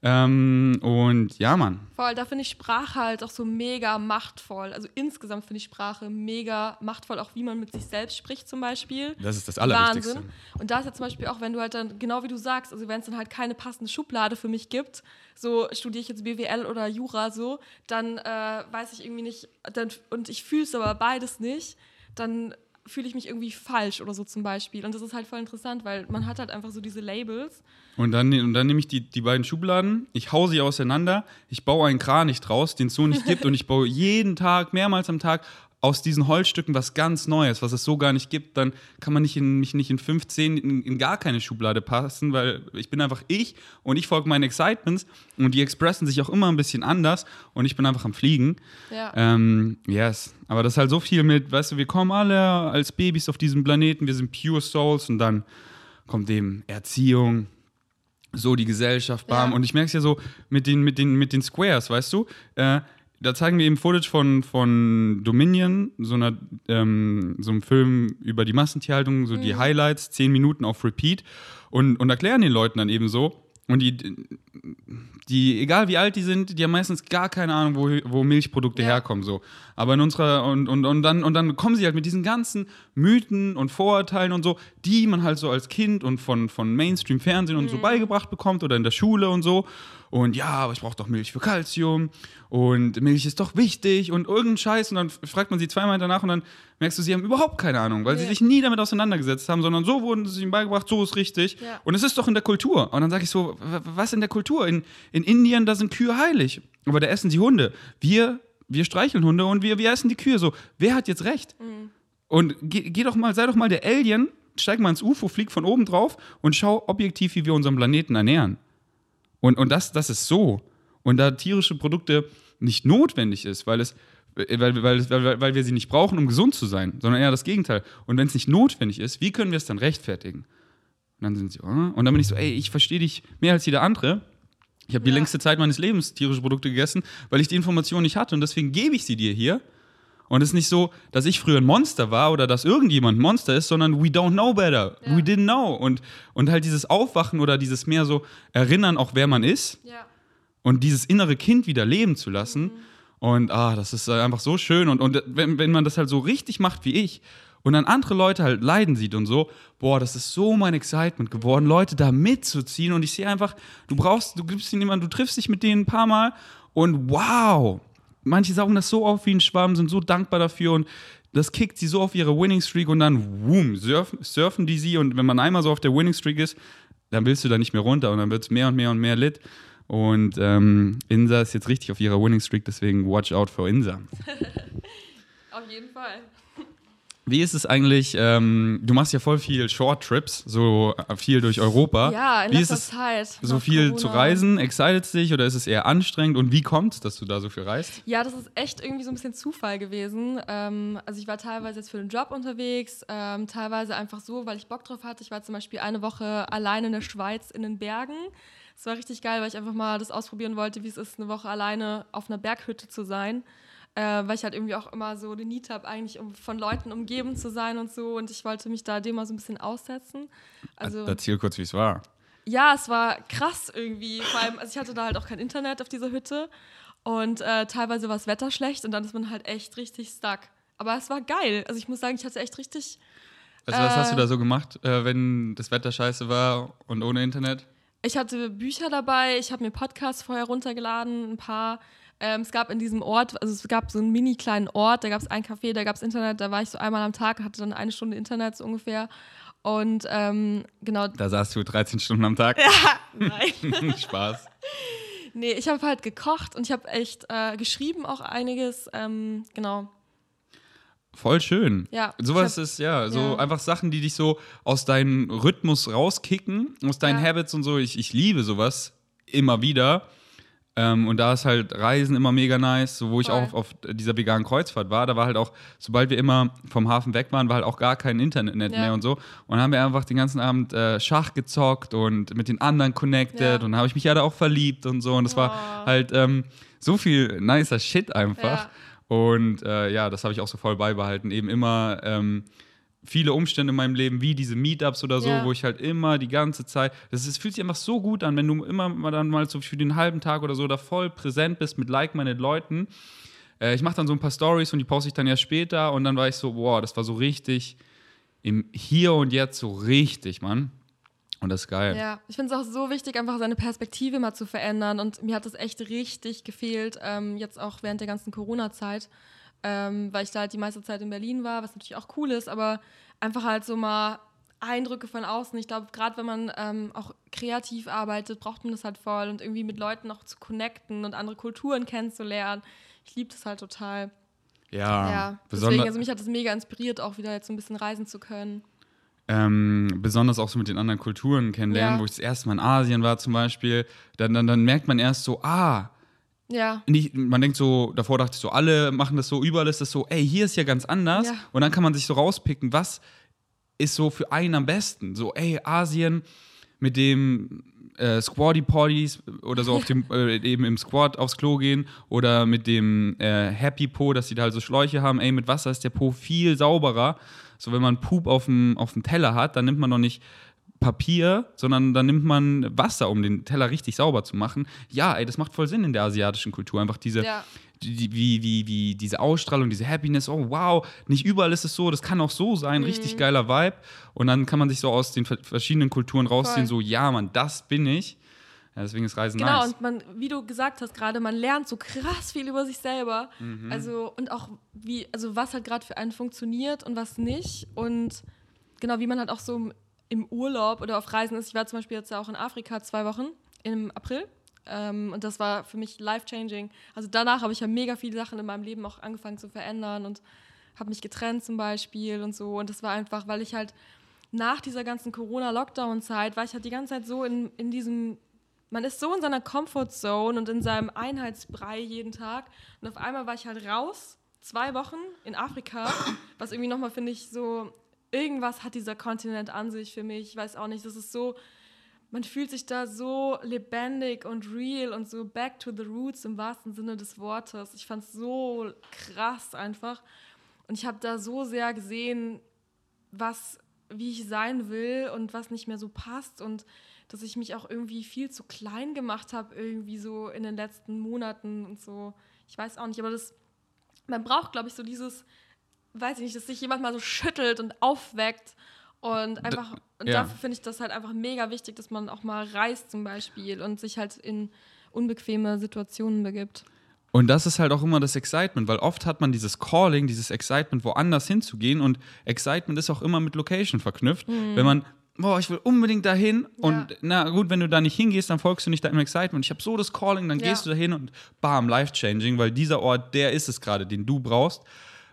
Ähm, und ja, Mann. Voll, da finde ich Sprache halt auch so mega machtvoll. Also insgesamt finde ich Sprache mega machtvoll, auch wie man mit sich selbst spricht zum Beispiel. Das ist das Allerwichtigste. Wahnsinn. Und da ist ja zum Beispiel auch, wenn du halt dann, genau wie du sagst, also wenn es dann halt keine passende Schublade für mich gibt, so studiere ich jetzt BWL oder Jura so, dann äh, weiß ich irgendwie nicht, dann, und ich fühle es aber beides nicht, dann fühle ich mich irgendwie falsch oder so zum Beispiel. Und das ist halt voll interessant, weil man hat halt einfach so diese Labels. Und dann, und dann nehme ich die, die beiden Schubladen, ich hau sie auseinander, ich baue einen Kranich draus, den es so nicht gibt, und ich baue jeden Tag, mehrmals am Tag, aus diesen Holzstücken was ganz Neues, was es so gar nicht gibt, dann kann man nicht in, mich nicht in 15 in, in gar keine Schublade passen, weil ich bin einfach ich und ich folge meinen Excitements und die expressen sich auch immer ein bisschen anders und ich bin einfach am Fliegen. Ja. Ähm, yes. Aber das ist halt so viel mit, weißt du, wir kommen alle als Babys auf diesem Planeten, wir sind pure Souls und dann kommt eben Erziehung, so die Gesellschaft, bam. Ja. Und ich merke es ja so mit den, mit, den, mit den Squares, weißt du? Äh, da zeigen wir eben Footage von, von Dominion, so, einer, ähm, so einem Film über die Massentierhaltung, so die Highlights, zehn Minuten auf Repeat und, und erklären den Leuten dann eben so. Und die, die, egal wie alt die sind, die haben meistens gar keine Ahnung, wo, wo Milchprodukte Ja. herkommen. So. Aber in unserer, und, und, und, dann, und dann kommen sie halt mit diesen ganzen Mythen und Vorurteilen und so, die man halt so als Kind und von, von Mainstream-Fernsehen und so beigebracht bekommt oder in der Schule und so. Und ja, aber ich brauche doch Milch für Kalzium und Milch ist doch wichtig und irgendein Scheiß. Und dann fragt man sie zweimal danach und dann merkst du, sie haben überhaupt keine Ahnung, weil sie Ja. sich nie damit auseinandergesetzt haben, sondern so wurden sie ihnen beigebracht, so ist richtig. Ja. Und es ist doch in der Kultur. Und dann sage ich so, was in der Kultur? In, in Indien, da sind Kühe heilig. Aber da essen sie Hunde. Wir, wir streicheln Hunde und wir, wir essen die Kühe. So, wer hat jetzt recht? Und geh, geh doch mal, sei doch mal der Alien, steig mal ins UFO, flieg von oben drauf und schau objektiv, wie wir unseren Planeten ernähren. Und, und das, das ist so. Und da tierische Produkte nicht notwendig ist, weil es weil, weil, weil, weil wir sie nicht brauchen, um gesund zu sein, sondern eher das Gegenteil. Und wenn es nicht notwendig ist, wie können wir es dann rechtfertigen? Und dann sind sie, oh. und dann bin ich so, ey, ich verstehe dich mehr als jeder andere. Ich habe die Ja. längste Zeit meines Lebens tierische Produkte gegessen, weil ich die Information nicht hatte und deswegen gebe ich sie dir hier. Und es ist nicht so, dass ich früher ein Monster war oder dass irgendjemand ein Monster ist, sondern we don't know better. Ja. We didn't know. Und, und halt dieses Aufwachen oder dieses mehr so Erinnern, auch wer man ist, Ja. und dieses innere Kind wieder leben zu lassen. Mhm. Und ah, das ist einfach so schön. Und, und wenn, wenn man das halt so richtig macht wie ich und dann andere Leute halt leiden sieht und so, boah, das ist so mein Excitement geworden, Leute da mitzuziehen. Und ich sehe einfach, du brauchst, du gibst ihnen jemanden, du triffst dich mit denen ein paar Mal und wow, manche saugen das so auf wie ein Schwamm, sind so dankbar dafür und das kickt sie so auf ihre Winning Streak und dann, boom, surfen, surfen die sie. Und wenn man einmal so auf der Winning Streak ist, dann willst du da nicht mehr runter und dann wird es mehr und mehr und mehr lit. Und ähm, Insa ist jetzt richtig auf ihrer Winning Streak, deswegen watch out for Insa. (laughs) auf jeden Fall. Wie ist es eigentlich? Ähm, du machst ja voll viel Short Trips, so äh, viel durch Europa. Ja, in wie letzter ist es, Zeit. So viel Corona. zu reisen? Excited es dich oder ist es eher anstrengend? Und wie kommt es, dass du da so viel reist? Ja, das ist echt irgendwie so ein bisschen Zufall gewesen. Ähm, also ich war teilweise jetzt für den Job unterwegs, ähm, teilweise einfach so, weil ich Bock drauf hatte. Ich war zum Beispiel eine Woche allein in der Schweiz in den Bergen. Es war richtig geil, weil ich einfach mal das ausprobieren wollte, wie es ist, eine Woche alleine auf einer Berghütte zu sein äh, weil ich halt irgendwie auch immer so den Need habe, eigentlich um von Leuten umgeben zu sein und so. Und ich wollte mich da dem mal so ein bisschen aussetzen. Also, Erzähl kurz, wie es war. Ja, es war krass irgendwie. Vor allem, also ich hatte da halt auch kein Internet auf dieser Hütte. Und äh, teilweise war das Wetter schlecht und dann ist man halt echt richtig stuck. Aber es war geil. Also ich muss sagen, ich hatte echt richtig. Also, was hast du da so gemacht, äh, wenn das Wetter scheiße war und ohne Internet? Ich hatte Bücher dabei, ich habe mir Podcasts vorher runtergeladen, ein paar. Ähm, es gab in diesem Ort, also es gab so einen mini kleinen Ort, da gab es ein Café, da gab es Internet, da war ich so einmal am Tag, hatte dann eine Stunde Internet so ungefähr. Und ähm, genau. Da saßt du 13 Stunden am Tag? (laughs) Ja, nein. (laughs) Spaß. Nee, ich habe halt gekocht und ich habe echt äh, geschrieben auch einiges. Ähm, genau. Voll schön. Ja. Sowas hab, ist, ja, so ja. einfach Sachen, die dich so aus deinem Rhythmus rauskicken, aus deinen ja. Habits und so. Ich, ich liebe sowas immer wieder. Ähm, und da ist halt Reisen immer mega nice. So, wo ich Voll. auch auf, auf, dieser veganen Kreuzfahrt war, da war halt auch, sobald wir immer vom Hafen weg waren, war halt auch gar kein Internet ja. mehr und so. Und dann haben wir einfach den ganzen Abend äh, Schach gezockt und mit den anderen connected. Ja. Und habe ich mich ja da auch verliebt und so. Und das oh. war halt ähm, so viel nicer Shit einfach. Ja. Und äh, ja, das habe ich auch so voll beibehalten. Eben immer. Ähm, viele Umstände in meinem Leben, wie diese Meetups oder so, ja. wo ich halt immer die ganze Zeit, das ist, fühlt sich einfach so gut an, wenn du immer mal dann mal so für den halben Tag oder so da voll präsent bist mit like-minded Leuten. Äh, ich mache dann so ein paar Stories und die poste ich dann ja später und dann war ich so, boah, das war so richtig im Hier und Jetzt so richtig, Mann. Und das ist geil. Ja, ich finde es auch so wichtig, einfach seine Perspektive mal zu verändern. Und mir hat das echt richtig gefehlt, ähm, jetzt auch während der ganzen Corona-Zeit ähm, weil ich da halt die meiste Zeit in Berlin war, was natürlich auch cool ist, aber einfach halt so mal Eindrücke von außen. Ich glaube, gerade wenn man ähm, auch kreativ arbeitet, braucht man das halt voll und irgendwie mit Leuten auch zu connecten und andere Kulturen kennenzulernen. Ich liebe das halt total. Ja, ja. Deswegen, also mich hat das mega inspiriert, auch wieder jetzt so ein bisschen reisen zu können. Ähm, besonders auch so mit den anderen Kulturen kennenlernen, ja. wo ich das erste Mal in Asien war zum Beispiel, dann, dann, dann merkt man erst so, ah, ja. Nicht, man denkt so, davor dachte ich so, alle machen das so, überall ist das so, ey, hier ist ja ganz anders. Ja. Und dann kann man sich so rauspicken, was ist so für einen am besten. So, ey, Asien mit dem äh, Squatty Potties oder so auf dem, äh, eben im Squat aufs Klo gehen oder mit dem äh, Happy Po, dass die da halt so Schläuche haben, ey, mit Wasser ist der Po viel sauberer. So, wenn man Poop auf dem, auf dem Teller hat, dann nimmt man noch nicht Papier, sondern dann nimmt man Wasser, um den Teller richtig sauber zu machen. Ja, ey, das macht voll Sinn in der asiatischen Kultur. Einfach diese, ja. die, wie, wie, wie diese Ausstrahlung, diese Happiness. Oh, wow, nicht überall ist es so, das kann auch so sein. Mhm. Richtig geiler Vibe. Und dann kann man sich so aus den verschiedenen Kulturen rausziehen, voll. so, ja, Mann, das bin ich. Ja, deswegen ist Reisen genau, nice. Genau, und man, wie du gesagt hast gerade, man lernt so krass viel über sich selber. Mhm. Also, und auch wie, also was halt gerade für einen funktioniert und was nicht. Und genau, wie man halt auch so im Urlaub oder auf Reisen ist. Ich war zum Beispiel jetzt auch in Afrika zwei Wochen im April. Ähm, und das war für mich life-changing. Also danach habe ich ja mega viele Sachen in meinem Leben auch angefangen zu verändern und habe mich getrennt zum Beispiel und so. Und das war einfach, weil ich halt nach dieser ganzen Corona-Lockdown-Zeit war ich halt die ganze Zeit so in, in diesem, man ist so in seiner Comfort-Zone und in seinem Einheitsbrei jeden Tag. Und auf einmal war ich halt raus, zwei Wochen in Afrika, was irgendwie nochmal, finde ich, so irgendwas hat dieser Kontinent an sich für mich. Ich weiß auch nicht, das ist so, man fühlt sich da so lebendig und real und so back to the roots im wahrsten Sinne des Wortes. Ich fand es so krass einfach. Und ich habe da so sehr gesehen, was wie ich sein will und was nicht mehr so passt und dass ich mich auch irgendwie viel zu klein gemacht habe, irgendwie so in den letzten Monaten und so. Ich weiß auch nicht, aber das, man braucht, glaube ich, so dieses, weiß ich nicht, dass sich jemand mal so schüttelt und aufweckt und einfach, und ja. dafür finde ich das halt einfach mega wichtig, dass man auch mal reist zum Beispiel und sich halt in unbequeme Situationen begibt. Und das ist halt auch immer das Excitement, weil oft hat man dieses Calling, dieses Excitement, woanders hinzugehen und Excitement ist auch immer mit Location verknüpft. Wenn man, boah, ich will unbedingt dahin und na gut, wenn du da nicht hingehst, dann folgst du nicht deinem Excitement. Ich habe so das Calling, dann Ja. gehst du dahin und bam, life-changing, weil dieser Ort, der ist es gerade, den du brauchst.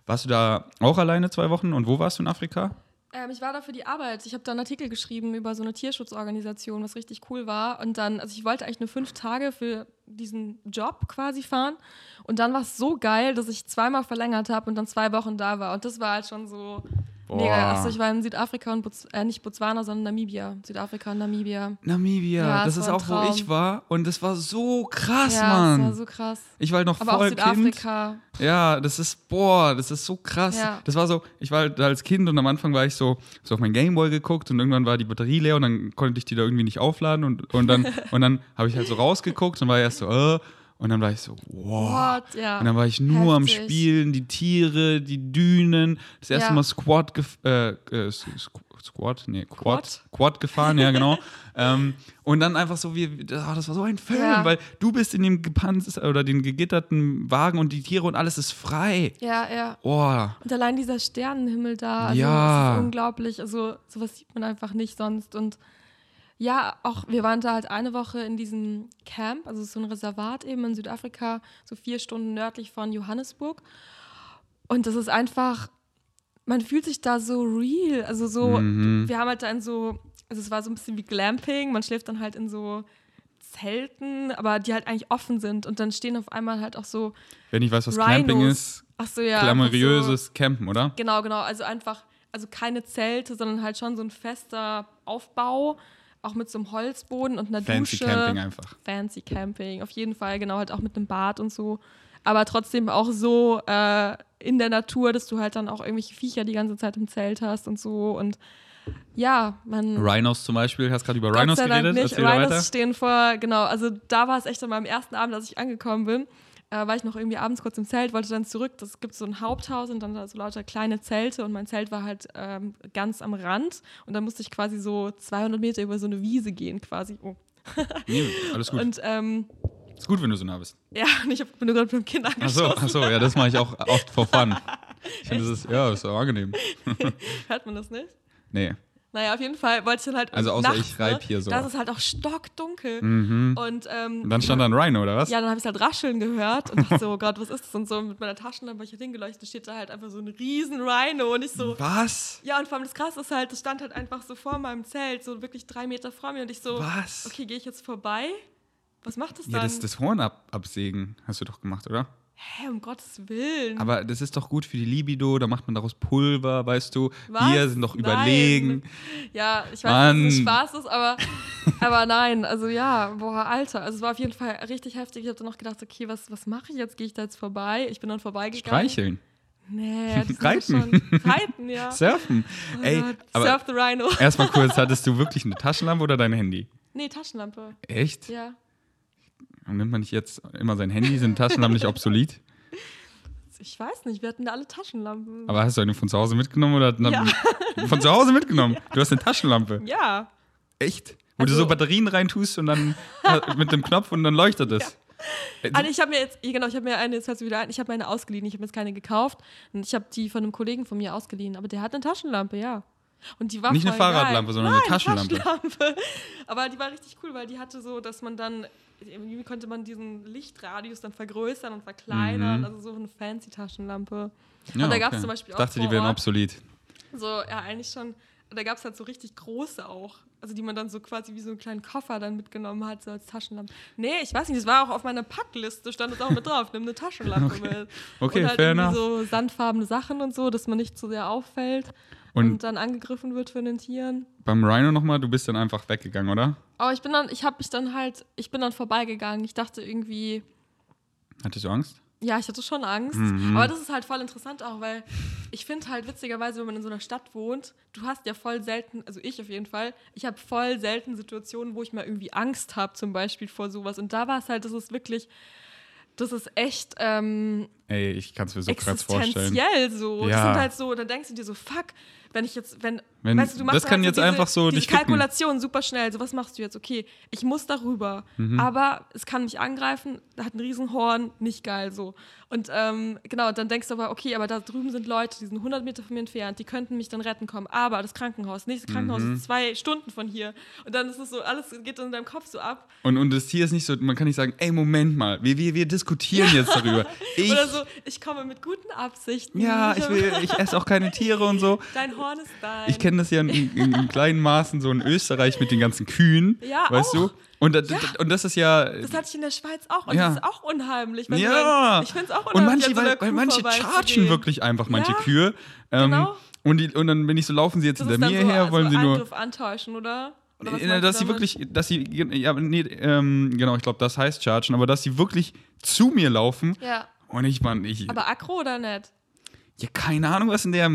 Warst du da auch alleine zwei Wochen und wo warst du in Afrika? Ähm, ich war da für die Arbeit. Ich habe da einen Artikel geschrieben über so eine Tierschutzorganisation, was richtig cool war. Und dann, also ich wollte eigentlich nur fünf Tage für diesen Job quasi fahren. Und dann war es so geil, dass ich zweimal verlängert habe und dann zwei Wochen da war. Und das war halt schon so Boah. mega. Achso, ich war in Südafrika und Bots äh, nicht Botswana, sondern Namibia. Südafrika und Namibia. Namibia, Ja, das es ist auch, wo ich Traum. war und das war so krass, ja, Mann. das war so krass. ich war halt noch Aber auch voll Kind. Südafrika. Ja, das ist, boah, das ist so krass. Ja. Das war so, ich war halt als Kind und am Anfang war ich so, so auf mein Gameboy geguckt und irgendwann war die Batterie leer und dann konnte ich die da irgendwie nicht aufladen und, und dann, (laughs) und dann habe ich halt so rausgeguckt und war erst so, äh, und dann war ich so, wow. What? Ja. Und dann war ich nur am Heftig. Spielen, die Tiere, die Dünen, das erste Ja. Mal Squad, äh, äh, Squ- Squad, nee, Quad, Quad? Quad gefahren, ja genau. (laughs) ähm, und dann einfach so, wie, ah, das war so ein Film, Ja. weil du bist in dem gepanzerten oder den gegitterten Wagen und die Tiere und alles ist frei. Ja, ja. Oh, Und allein dieser Sternenhimmel da, also Ja. das ist unglaublich. Also sowas sieht man einfach nicht sonst. Und ja, auch wir waren da halt eine Woche in diesem Camp, also so ein Reservat eben in Südafrika, so vier Stunden nördlich von Johannesburg. Und das ist einfach, man fühlt sich da so real. Also so, Mhm. wir haben halt da in so, also es war so ein bisschen wie Glamping, man schläft dann halt in so Zelten, aber die halt eigentlich offen sind. Und dann stehen auf einmal halt auch so wenn ich weiß, was Rhinos. Camping ist, Ach so, ja. glamouröses Campen, oder? Genau, genau. Also einfach, also keine Zelte, sondern halt schon so ein fester Aufbau, auch mit so einem Holzboden und einer Fancy Dusche. Camping einfach. Fancy Camping, auf jeden Fall, genau, halt auch mit einem Bad und so. Aber trotzdem auch so äh, in der Natur, dass du halt dann auch irgendwelche Viecher die ganze Zeit im Zelt hast und so. Und ja, man. Rhinos zum Beispiel, hast gerade über Gott Rhinos geredet? nicht. Rhinos weiter. stehen vor, genau, also da war es echt an meinem ersten Abend, als ich angekommen bin, äh, war ich noch irgendwie abends kurz im Zelt, wollte dann zurück. Das gibt so ein Haupthaus und dann da so lauter kleine Zelte und mein Zelt war halt ähm, ganz am Rand und dann musste ich quasi so 200 Meter über so eine Wiese gehen quasi. Oh. (laughs) Nee, alles gut. Und ähm, ist gut, wenn du so nah bist. ja, (laughs) und ich hab, bin nur gerade mit dem Kind angeschossen. achso, ja, das mache ich auch oft for fun. Ich finde, das (laughs) ist, ja, das ist auch angenehm. Hört man das nicht? Nee. Naja, auf jeden Fall wollte ich dann halt. Also außer nachts, ich reib hier so. Da ist halt auch stockdunkel. Mhm. Und, ähm, Und dann stand da ein Rhino, oder was? Ja, dann habe ich halt rascheln gehört und dachte so, (laughs) oh Gott, was ist das? Und so mit meiner Taschenlampe ich halt hingeleuchtet, steht da halt einfach so ein riesen Rhino und ich so, Was? ja, und vor allem das Krasse ist halt, das stand halt einfach so vor meinem Zelt, so wirklich drei Meter vor mir und ich so, Was? okay, gehe ich jetzt vorbei? Was macht das Ja, dann? das, das Horn ab, absägen hast du doch gemacht, oder? Hä, um Gottes Willen. Aber das ist doch gut für die Libido, da macht man daraus Pulver, weißt du. Was? Wir sind doch Nein. überlegen. Ja, ich weiß, Mann. dass es Spaß ist, aber, aber nein, also ja, boah, Alter. Also es war auf jeden Fall richtig heftig. Ich habe dann noch gedacht, okay, was, was mache ich jetzt? Gehe ich da jetzt vorbei? Ich bin dann vorbeigegangen. Streicheln, Nee, (laughs) das Reiten. Schon, reiten, ja. surfen. Oh Ey, Surf the Rhino. erstmal kurz, hattest du wirklich eine Taschenlampe oder dein Handy? Nee, Taschenlampe. Echt? Ja. Nimmt man nicht jetzt immer sein Handy? Sind Taschenlampen nicht obsolet? Ich weiß nicht, wir hatten da alle Taschenlampen. Aber hast du eine von zu Hause mitgenommen oder Ja. (laughs) von zu Hause mitgenommen? Du hast eine Taschenlampe. ja. Echt? Wo du Also- so Batterien reintust und dann (laughs) mit dem Knopf und dann leuchtet es. Äh, Also ich habe mir jetzt, ja, genau, ich habe mir eine, jetzt fällt wieder ein, ich habe mir eine ausgeliehen, ich habe jetzt keine gekauft. Und ich habe die von einem Kollegen von mir ausgeliehen, aber der hat eine Taschenlampe, ja. Und die war Nicht eine Fahrradlampe, geil. sondern eine Nein, Taschenlampe. Taschenlampe. (laughs) Aber die war richtig cool, weil die hatte so, dass man dann, irgendwie konnte man diesen Lichtradius dann vergrößern und verkleinern, Mhm. also so eine fancy Taschenlampe. Ja, und da gab es okay. zum Beispiel Ich auch dachte, die wären obsolet. So, ja, eigentlich schon. Da gab es halt so richtig große auch. Also die man dann so quasi wie so einen kleinen Koffer dann mitgenommen hat, so als Taschenlampe. Nee, ich weiß nicht, das war auch auf meiner Packliste, stand das auch mit drauf, nimm eine Taschenlampe (laughs) mit. Okay, und halt fair enough. so sandfarbene Sachen und so, dass man nicht zu sehr auffällt und, Und dann angegriffen wird von den Tieren. beim Rhino nochmal, du bist dann einfach weggegangen, oder? Aber ich bin dann, ich habe mich dann halt, ich bin dann vorbeigegangen. Ich dachte irgendwie, Hattest du Angst? Ja, ich hatte schon Angst. Mhm. Aber das ist halt voll interessant auch, weil ich finde halt witzigerweise, wenn man in so einer Stadt wohnt, du hast ja voll selten, also ich auf jeden Fall, ich habe voll selten Situationen, wo ich mal irgendwie Angst habe, zum Beispiel vor sowas. Und da war es halt, das ist wirklich, das ist echt ähm, Ey, ich kann es mir so krass vorstellen. existenziell so. Das Ja. sind halt so, dann denkst du dir so, fuck, wenn ich jetzt, wenn, Wenn- weißt du, du machst das kann halt jetzt diese, einfach so diese. Kalkulation super schnell. So, was machst du jetzt? Okay, ich muss darüber, Mhm. aber es kann mich angreifen, hat ein Riesenhorn, nicht geil so. Und ähm, genau, dann denkst du aber, okay, aber da drüben sind Leute, die sind 100 Meter von mir entfernt, die könnten mich dann retten kommen. Aber das Krankenhaus, nächstes Krankenhaus Mhm. ist zwei Stunden von hier. Und dann ist es so, alles geht in deinem Kopf so ab. Und, und das Tier ist nicht so, man kann nicht sagen, ey, Moment mal, wir, wir, wir diskutieren jetzt darüber. (laughs) Ich, Oder so, ich komme mit guten Absichten. ja, ich, will, ich esse auch keine Tiere und so. (laughs) Dein Horn ist dein. Ich kenne das ja in, in, in kleinen Maßen so in Österreich mit den ganzen Kühen, Ja, weißt auch. du? Und, da- Ja. und das ist ja, Das hatte ich in der Schweiz auch und Ja. das ist auch unheimlich. Wenn ja. dann, ich finde es auch und unheimlich, manche, so einer weil, weil manche chargen wirklich einfach manche Ja, Kühe. Ähm, genau. und, die, und dann bin ich so, laufen sie jetzt Das hinter mir so, her, wollen so sie nur. Angriff antäuschen, oder? oder was Äh, dass sie damit? wirklich, dass sie, ja, nee, ähm, genau, ich glaube, das heißt chargen, aber dass sie wirklich zu mir laufen Ja. Und ich, man, ich, Aber aggro oder nicht? ja, keine Ahnung, was in der,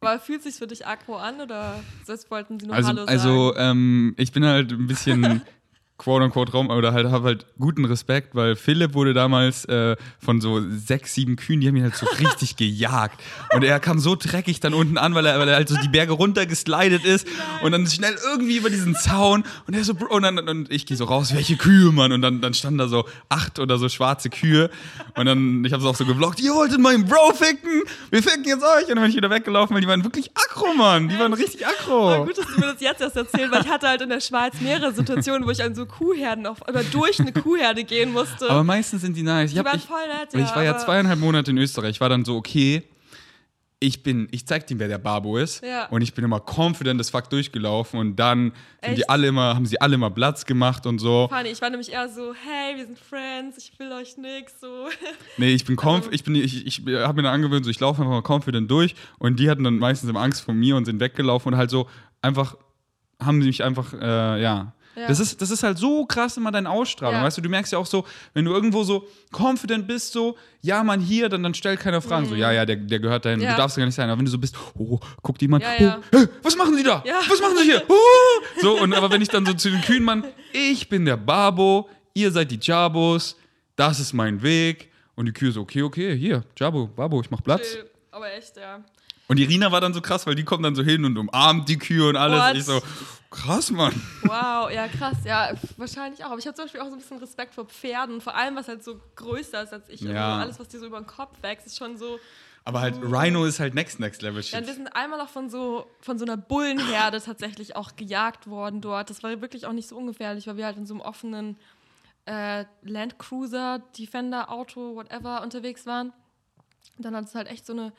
Aber fühlt sich für dich aggro an oder das wollten sie nur also, Hallo sagen? also, ähm, ich bin halt ein bisschen (laughs) quote unquote Raum oder halt habe halt guten Respekt, weil Philipp wurde damals äh, von so sechs, sieben Kühen, die haben ihn halt so (laughs) richtig gejagt. Und er kam so dreckig dann unten an, weil er, weil er halt so die Berge runtergeslidet ist und dann schnell irgendwie über diesen Zaun und er so, und, dann, und ich gehe so raus, welche Kühe, Mann? Und dann, dann standen da so acht oder so schwarze Kühe und dann, ich habe es auch so gevloggt, ihr wolltet meinen Bro ficken, wir ficken jetzt euch. Und dann bin ich wieder weggelaufen, weil die waren wirklich aggro, Mann. Die waren richtig aggro. Aber gut, dass du mir das jetzt erst erzählen, weil ich hatte halt in der Schweiz mehrere Situationen, wo ich an so Kuhherden auf, oder durch eine Kuhherde gehen musste. Aber meistens sind die nice. Ich, die hab, waren ich, voll nett, ich war ja zweieinhalb Monate in Österreich. Ich war dann so, okay, ich bin, ich zeig dir, wer der Babo ist. Ja. Und ich bin immer confident das Fuck durchgelaufen und dann sind die alle immer, haben sie alle immer Platz gemacht und so. Funny, ich war nämlich eher so, hey, wir sind Friends, ich will euch nix, so. (laughs) Nee, ich bin conf Also- ich bin, ich, ich habe mir dann angewöhnt, so ich laufe einfach mal confident durch und die hatten dann meistens immer Angst vor mir und sind weggelaufen und halt so einfach, haben sie mich einfach, äh, ja. Ja. Das, ist, das ist halt so krass immer deine Ausstrahlung, Ja. weißt du, du merkst ja auch so, wenn du irgendwo so confident bist, so, ja, man hier, dann, dann stellt keiner Fragen, so, ja, ja, der, der gehört dahin, Mhm. Ja. du darfst ja gar nicht sein, aber wenn du so bist, oh, guckt jemand, Ja, oh, hä, was machen sie da? Was machen sie hier? (laughs) Oh! So, und aber wenn ich dann so zu den Kühen, Mann, ich bin der Babo, ihr seid die Jabos, das ist mein Weg. Und die Kühe so, okay, okay, hier, Jabo, Babo, ich mach Platz. Chill. Aber echt, ja. Und die Rina war dann so krass, weil die kommt dann so hin und umarmt die Kühe und alles. What? Ich so, krass, Mann. Wow, ja, krass. Ja, wahrscheinlich auch. Aber ich habe zum Beispiel auch so ein bisschen Respekt vor Pferden. Vor allem, was halt so größer ist als ich. Also Ja. alles, was dir so über den Kopf wächst, ist schon so. Aber halt, Rhino ist halt next, next level Ja, und wir shit. sind einmal auch von so, von so einer Bullenherde tatsächlich auch gejagt worden dort. Das war wirklich auch nicht so ungefährlich, weil wir halt in so einem offenen äh, Landcruiser, Defender, Auto, whatever unterwegs waren. Und dann hat es halt echt so eine,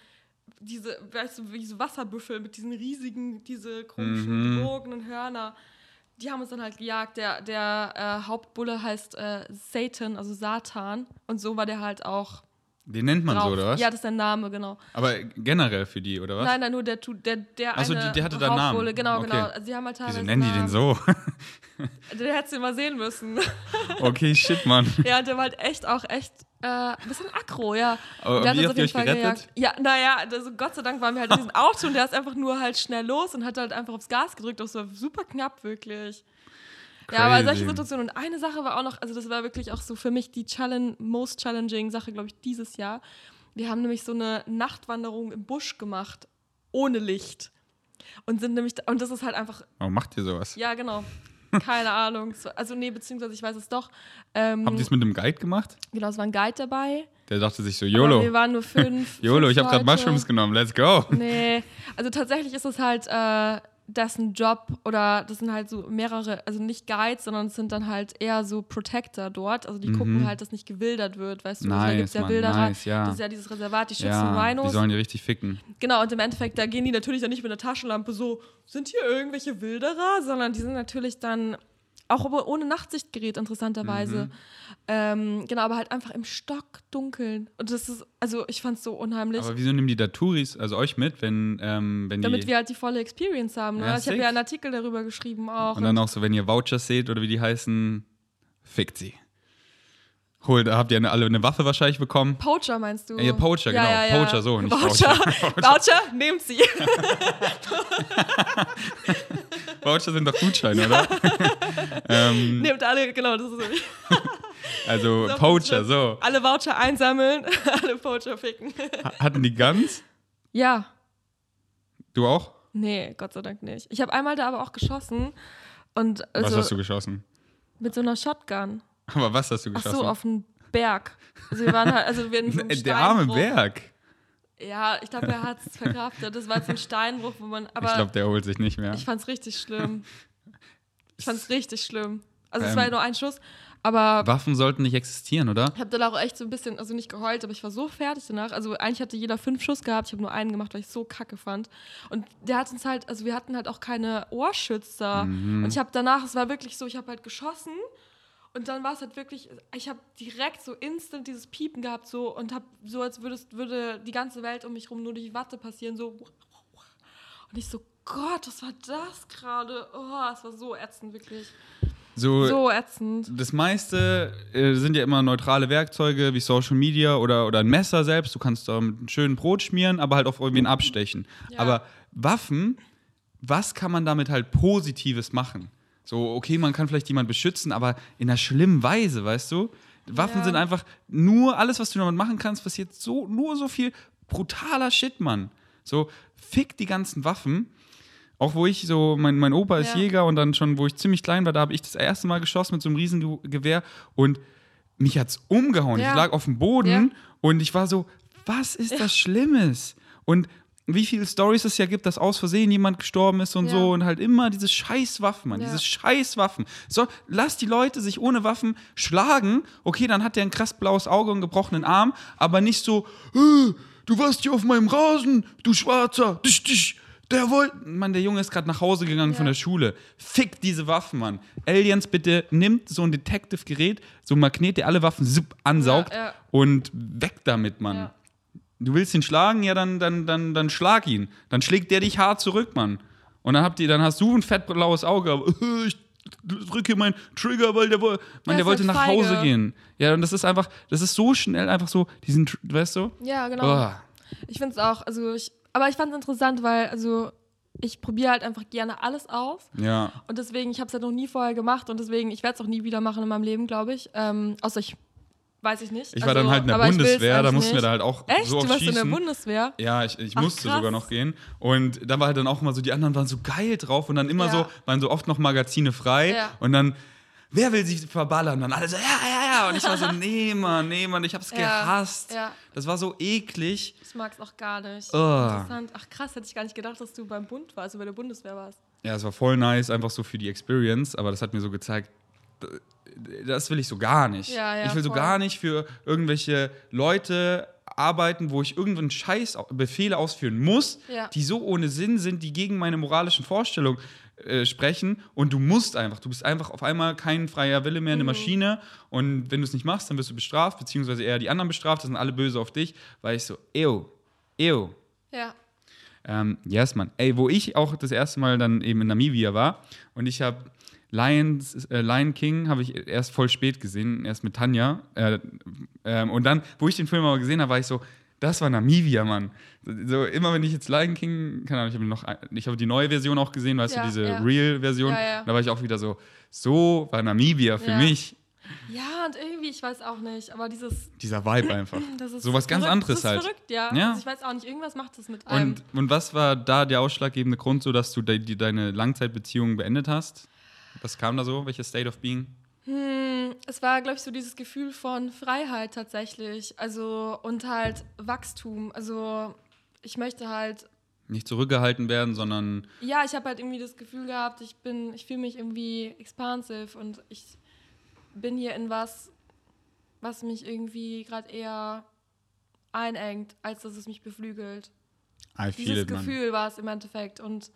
diese, weißt du, wie so Wasserbüffel mit diesen riesigen, diese komischen, Mhm. gebogenen Hörner. Die haben uns dann halt gejagt. Der, der äh, Hauptbulle heißt äh, Satan, also Satan. Und so war der halt auch Den nennt man drauf. so, oder was? Ja, das ist der Name, genau. Aber generell für die, oder was? Nein, nein, nur der, der, der Ach so, eine die- der hatte da Namen. Genau, Okay. genau. Also die haben halt Wieso nennen die den so? (laughs) Der hättest du mal sehen müssen. (laughs) okay, shit, Mann. ja, der war halt echt auch echt äh, ein bisschen aggro, ja. Aber der hat wie uns habt ihr euch gerettet? gejagt. Ja, naja, also Gott sei Dank waren wir halt in diesem (laughs) Auto und der ist einfach nur halt schnell los und hat halt einfach aufs Gas gedrückt. Das war super knapp, wirklich. Ja, aber solche Crazy. Situationen. Und eine Sache war auch noch, also das war wirklich auch so für mich die challenge, most challenging Sache, glaube ich, dieses Jahr. Wir haben nämlich so eine Nachtwanderung im Busch gemacht, ohne Licht. Und sind nämlich, und das ist halt einfach, Warum macht ihr sowas? ja, genau. Keine Ahnung. So- Also, nee, beziehungsweise ich weiß es doch. Ähm, Habt ihr es mit einem Guide gemacht? genau, es war ein Guide dabei. Der dachte sich so, Aber YOLO. wir waren nur fünf. (laughs) YOLO, fünf ich habe gerade. Mushrooms genommen, let's go. Nee, also tatsächlich ist es halt äh, dessen Job oder das sind halt so mehrere, also nicht Guides, sondern es sind dann halt eher so Protector dort. Also die gucken halt, dass nicht gewildert wird, weißt du? also da Mhm. Nice, gibt's ja Wilderer. nice, ja. Das ist ja dieses Reservat, die schützen Ja, die Rhinos. sollen die richtig ficken. Genau, und im Endeffekt, da gehen die natürlich dann nicht mit einer Taschenlampe so, sind hier irgendwelche Wilderer, sondern die sind natürlich dann auch aber ohne Nachtsichtgerät, interessanterweise. Mhm. Ähm, genau, aber halt einfach im Stockdunkeln. Und das ist, also ich fand es so unheimlich. Aber wieso nehmen die da Touris, also euch mit, wenn, ähm, wenn damit die. wir halt die volle Experience haben. Ne? Ja, ich habe ja einen Artikel darüber geschrieben auch. und dann auch so, wenn ihr Vouchers seht oder wie die heißen, fickt sie. Cool, da habt ihr alle eine Waffe wahrscheinlich bekommen. Poacher meinst du? Ja, Poacher, Ja, genau. ja, ja. Poacher, so, nicht (laughs) Voucher. Voucher. Voucher, nehmt sie. (laughs) Voucher sind doch Gutscheine, oder? (laughs) ähm, nehmt alle, genau, das ist so. also So, Poacher, so. Alle Voucher einsammeln, alle Poacher ficken. Ha- Hatten die Guns? Ja, Du auch? nee, Gott sei Dank nicht. Ich habe einmal da aber auch geschossen und was also hast du geschossen? mit so einer Shotgun. Aber was hast du Ach geschossen? so, auf einen Berg. Also wir waren halt, also wir in so (laughs) Der arme. Berg. Ja, ich glaube, er hat es verkraftet. Das war jetzt ein Steinbruch, wo man, aber ich glaube, der holt sich nicht mehr. Ich fand's richtig schlimm. Ich fand's richtig schlimm. Also es Ähm, war ja nur ein Schuss, aber Waffen sollten nicht existieren, oder? ich habe dann auch echt so ein bisschen, also nicht geheult, aber ich war so fertig danach. Also eigentlich hatte jeder fünf Schuss gehabt, ich habe nur einen gemacht, weil ich so kacke fand. Und der hat uns halt, also wir hatten halt auch keine Ohrschützer. Mhm. Und ich habe danach, es war wirklich so, ich habe halt geschossen und dann war es halt wirklich, ich habe direkt so instant dieses Piepen gehabt so und habe so, als würdest, würde die ganze Welt um mich rum nur durch Watte passieren, so. Und ich so, Gott, was war das gerade? Oh, es war so ätzend, wirklich. So, So ätzend. das meiste äh, sind ja immer neutrale Werkzeuge wie Social Media oder, oder ein Messer selbst. Du kannst da mit einem schönen Brot schmieren, aber halt auf irgendwen abstechen. Ja. Aber Waffen, was kann man damit halt Positives machen? So, okay, man kann vielleicht jemanden beschützen, aber in einer schlimmen Weise, weißt du? Waffen Ja. sind einfach nur alles, was du damit machen kannst, passiert so, nur so viel brutaler Shit, Mann. So, fick die ganzen Waffen. Auch wo ich so, mein, mein Opa ist Ja. Jäger und dann schon, wo ich ziemlich klein war, da habe ich das erste Mal geschossen mit so einem riesen Gewehr und mich hat's umgehauen. Ja. Ich lag auf dem Boden und ich war so, was ist das Schlimmes? Und wie viele Stories es ja gibt, dass aus Versehen jemand gestorben ist und Ja. so und halt immer diese scheiß Waffen, Mann, Ja. diese scheiß Waffen. So, lass die Leute sich ohne Waffen schlagen. Okay, dann hat der ein krass blaues Auge und einen gebrochenen Arm, aber nicht so, äh, du warst hier auf meinem Rasen, du Schwarzer, dich, dich. Der wollte. Mann, der Junge ist gerade nach Hause gegangen von Ja. der Schule. Fick diese Waffen, Mann. Aliens, bitte nimmt so ein Detective-Gerät, so ein Magnet, der alle Waffen ansaugt und weg damit, Mann. Ja. Du willst ihn schlagen, ja, dann, dann, dann, dann schlag ihn. Dann schlägt der dich hart zurück, Mann. Und dann, habt ihr, dann hast du ein fettblaues Auge, aber (laughs) ich drücke meinen Trigger, weil der, Mann, der wollte halt nach feige. Hause gehen. Ja, und das ist einfach, das ist so schnell einfach so, diesen, weißt du? Ja, genau. Oh. Ich finde es auch, also ich, aber ich fand es interessant, weil, also ich probiere halt einfach gerne alles aus. Ja. Und deswegen, ich habe es halt noch nie vorher gemacht und deswegen, ich werde es auch nie wieder machen in meinem Leben, glaube ich. Ähm, außer ich, weiß ich nicht. Ich war Also, dann halt in der Bundeswehr, da mussten wir nicht. da halt auch Echt? so du oft warst in der schießen. Bundeswehr? Ja, ich, ich Ach, musste krass. sogar noch gehen. Und da war halt dann auch immer so, die anderen waren so geil drauf und dann immer Ja. so, waren so oft noch Magazine frei. Ja. Und dann, wer will sich verballern? Und dann alle so, ja, ja, ja. Und ich war so, (laughs) nee, Mann, nee, Mann, ich hab's Ja, gehasst. ja. Das war so eklig. Ich mag es auch gar nicht. Oh. Interessant. Ach krass, hätte ich gar nicht gedacht, dass du beim Bund warst, also bei der Bundeswehr warst. Ja, es war voll nice, einfach so für die Experience, aber das hat mir so gezeigt, das will ich so gar nicht. Ja, ja, ich will so voll. gar nicht für irgendwelche Leute arbeiten, wo ich irgendeinen Scheiß Befehle ausführen muss, Ja. die so ohne Sinn sind, die gegen meine moralischen Vorstellungen äh, sprechen und du musst einfach, du bist einfach auf einmal kein freier Wille mehr, eine Mhm. Maschine und wenn du es nicht machst, dann wirst du bestraft, beziehungsweise eher die anderen bestraft, das sind alle böse auf dich, weil ich so, ew, ew, Ja. ähm, yes, Mann. Ey, wo ich auch das erste Mal dann eben in Namibia war und ich habe Lions, äh, Lion King habe ich erst voll spät gesehen, erst mit Tanja. Äh, ähm, und dann, wo ich den Film aber gesehen habe, war ich so, das war Namibia, Mann. So immer wenn ich jetzt Lion King, keine Ahnung, ich habe noch, ich habe die neue Version auch gesehen, weißt Ja, du, diese ja. Real-Version. Ja. Da war ich auch wieder so, so war Namibia für mich. Ja, und irgendwie, ich weiß auch nicht, aber dieses. Dieser Vibe einfach. (clears throat) Das ist so was ganz anderes das ist halt. verrückt, ja. Ja. Also ich weiß auch nicht, irgendwas macht das mit einem. Und, und was war da der ausschlaggebende Grund, so dass du de, die, deine Langzeitbeziehung beendet hast? Was kam da so? Welches State of Being? Hm, es war, glaube ich, so dieses Gefühl von Freiheit tatsächlich. Also, und halt Wachstum. Also, ich möchte halt, Nicht zurückgehalten werden, sondern ja, ich habe halt irgendwie das Gefühl gehabt, ich bin, ich fühle mich irgendwie expansive und ich bin hier in was, was mich irgendwie gerade eher einengt, als dass es mich beflügelt. I Dieses Gefühl war es im Endeffekt. Und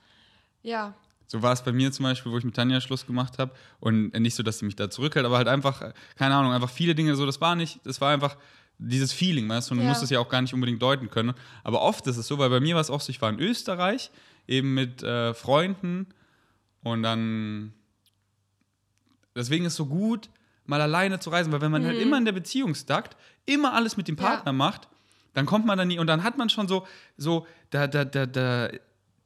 ja, So war es bei mir zum Beispiel, wo ich mit Tanja Schluss gemacht habe. Und nicht so, dass sie mich da zurückhält, aber halt einfach, äh, keine Ahnung, einfach viele Dinge so, das war nicht, das war einfach dieses Feeling, weißt du, und du Ja. musst es ja auch gar nicht unbedingt deuten können. Aber oft ist es so, weil bei mir war es auch so, ich war in Österreich, eben mit äh, Freunden und dann, deswegen ist so gut, mal alleine zu reisen, weil wenn man halt Mhm. immer in der Beziehung stackt, immer alles mit dem Ja. Partner macht, dann kommt man da nie und dann hat man schon so, so, da, da, da, da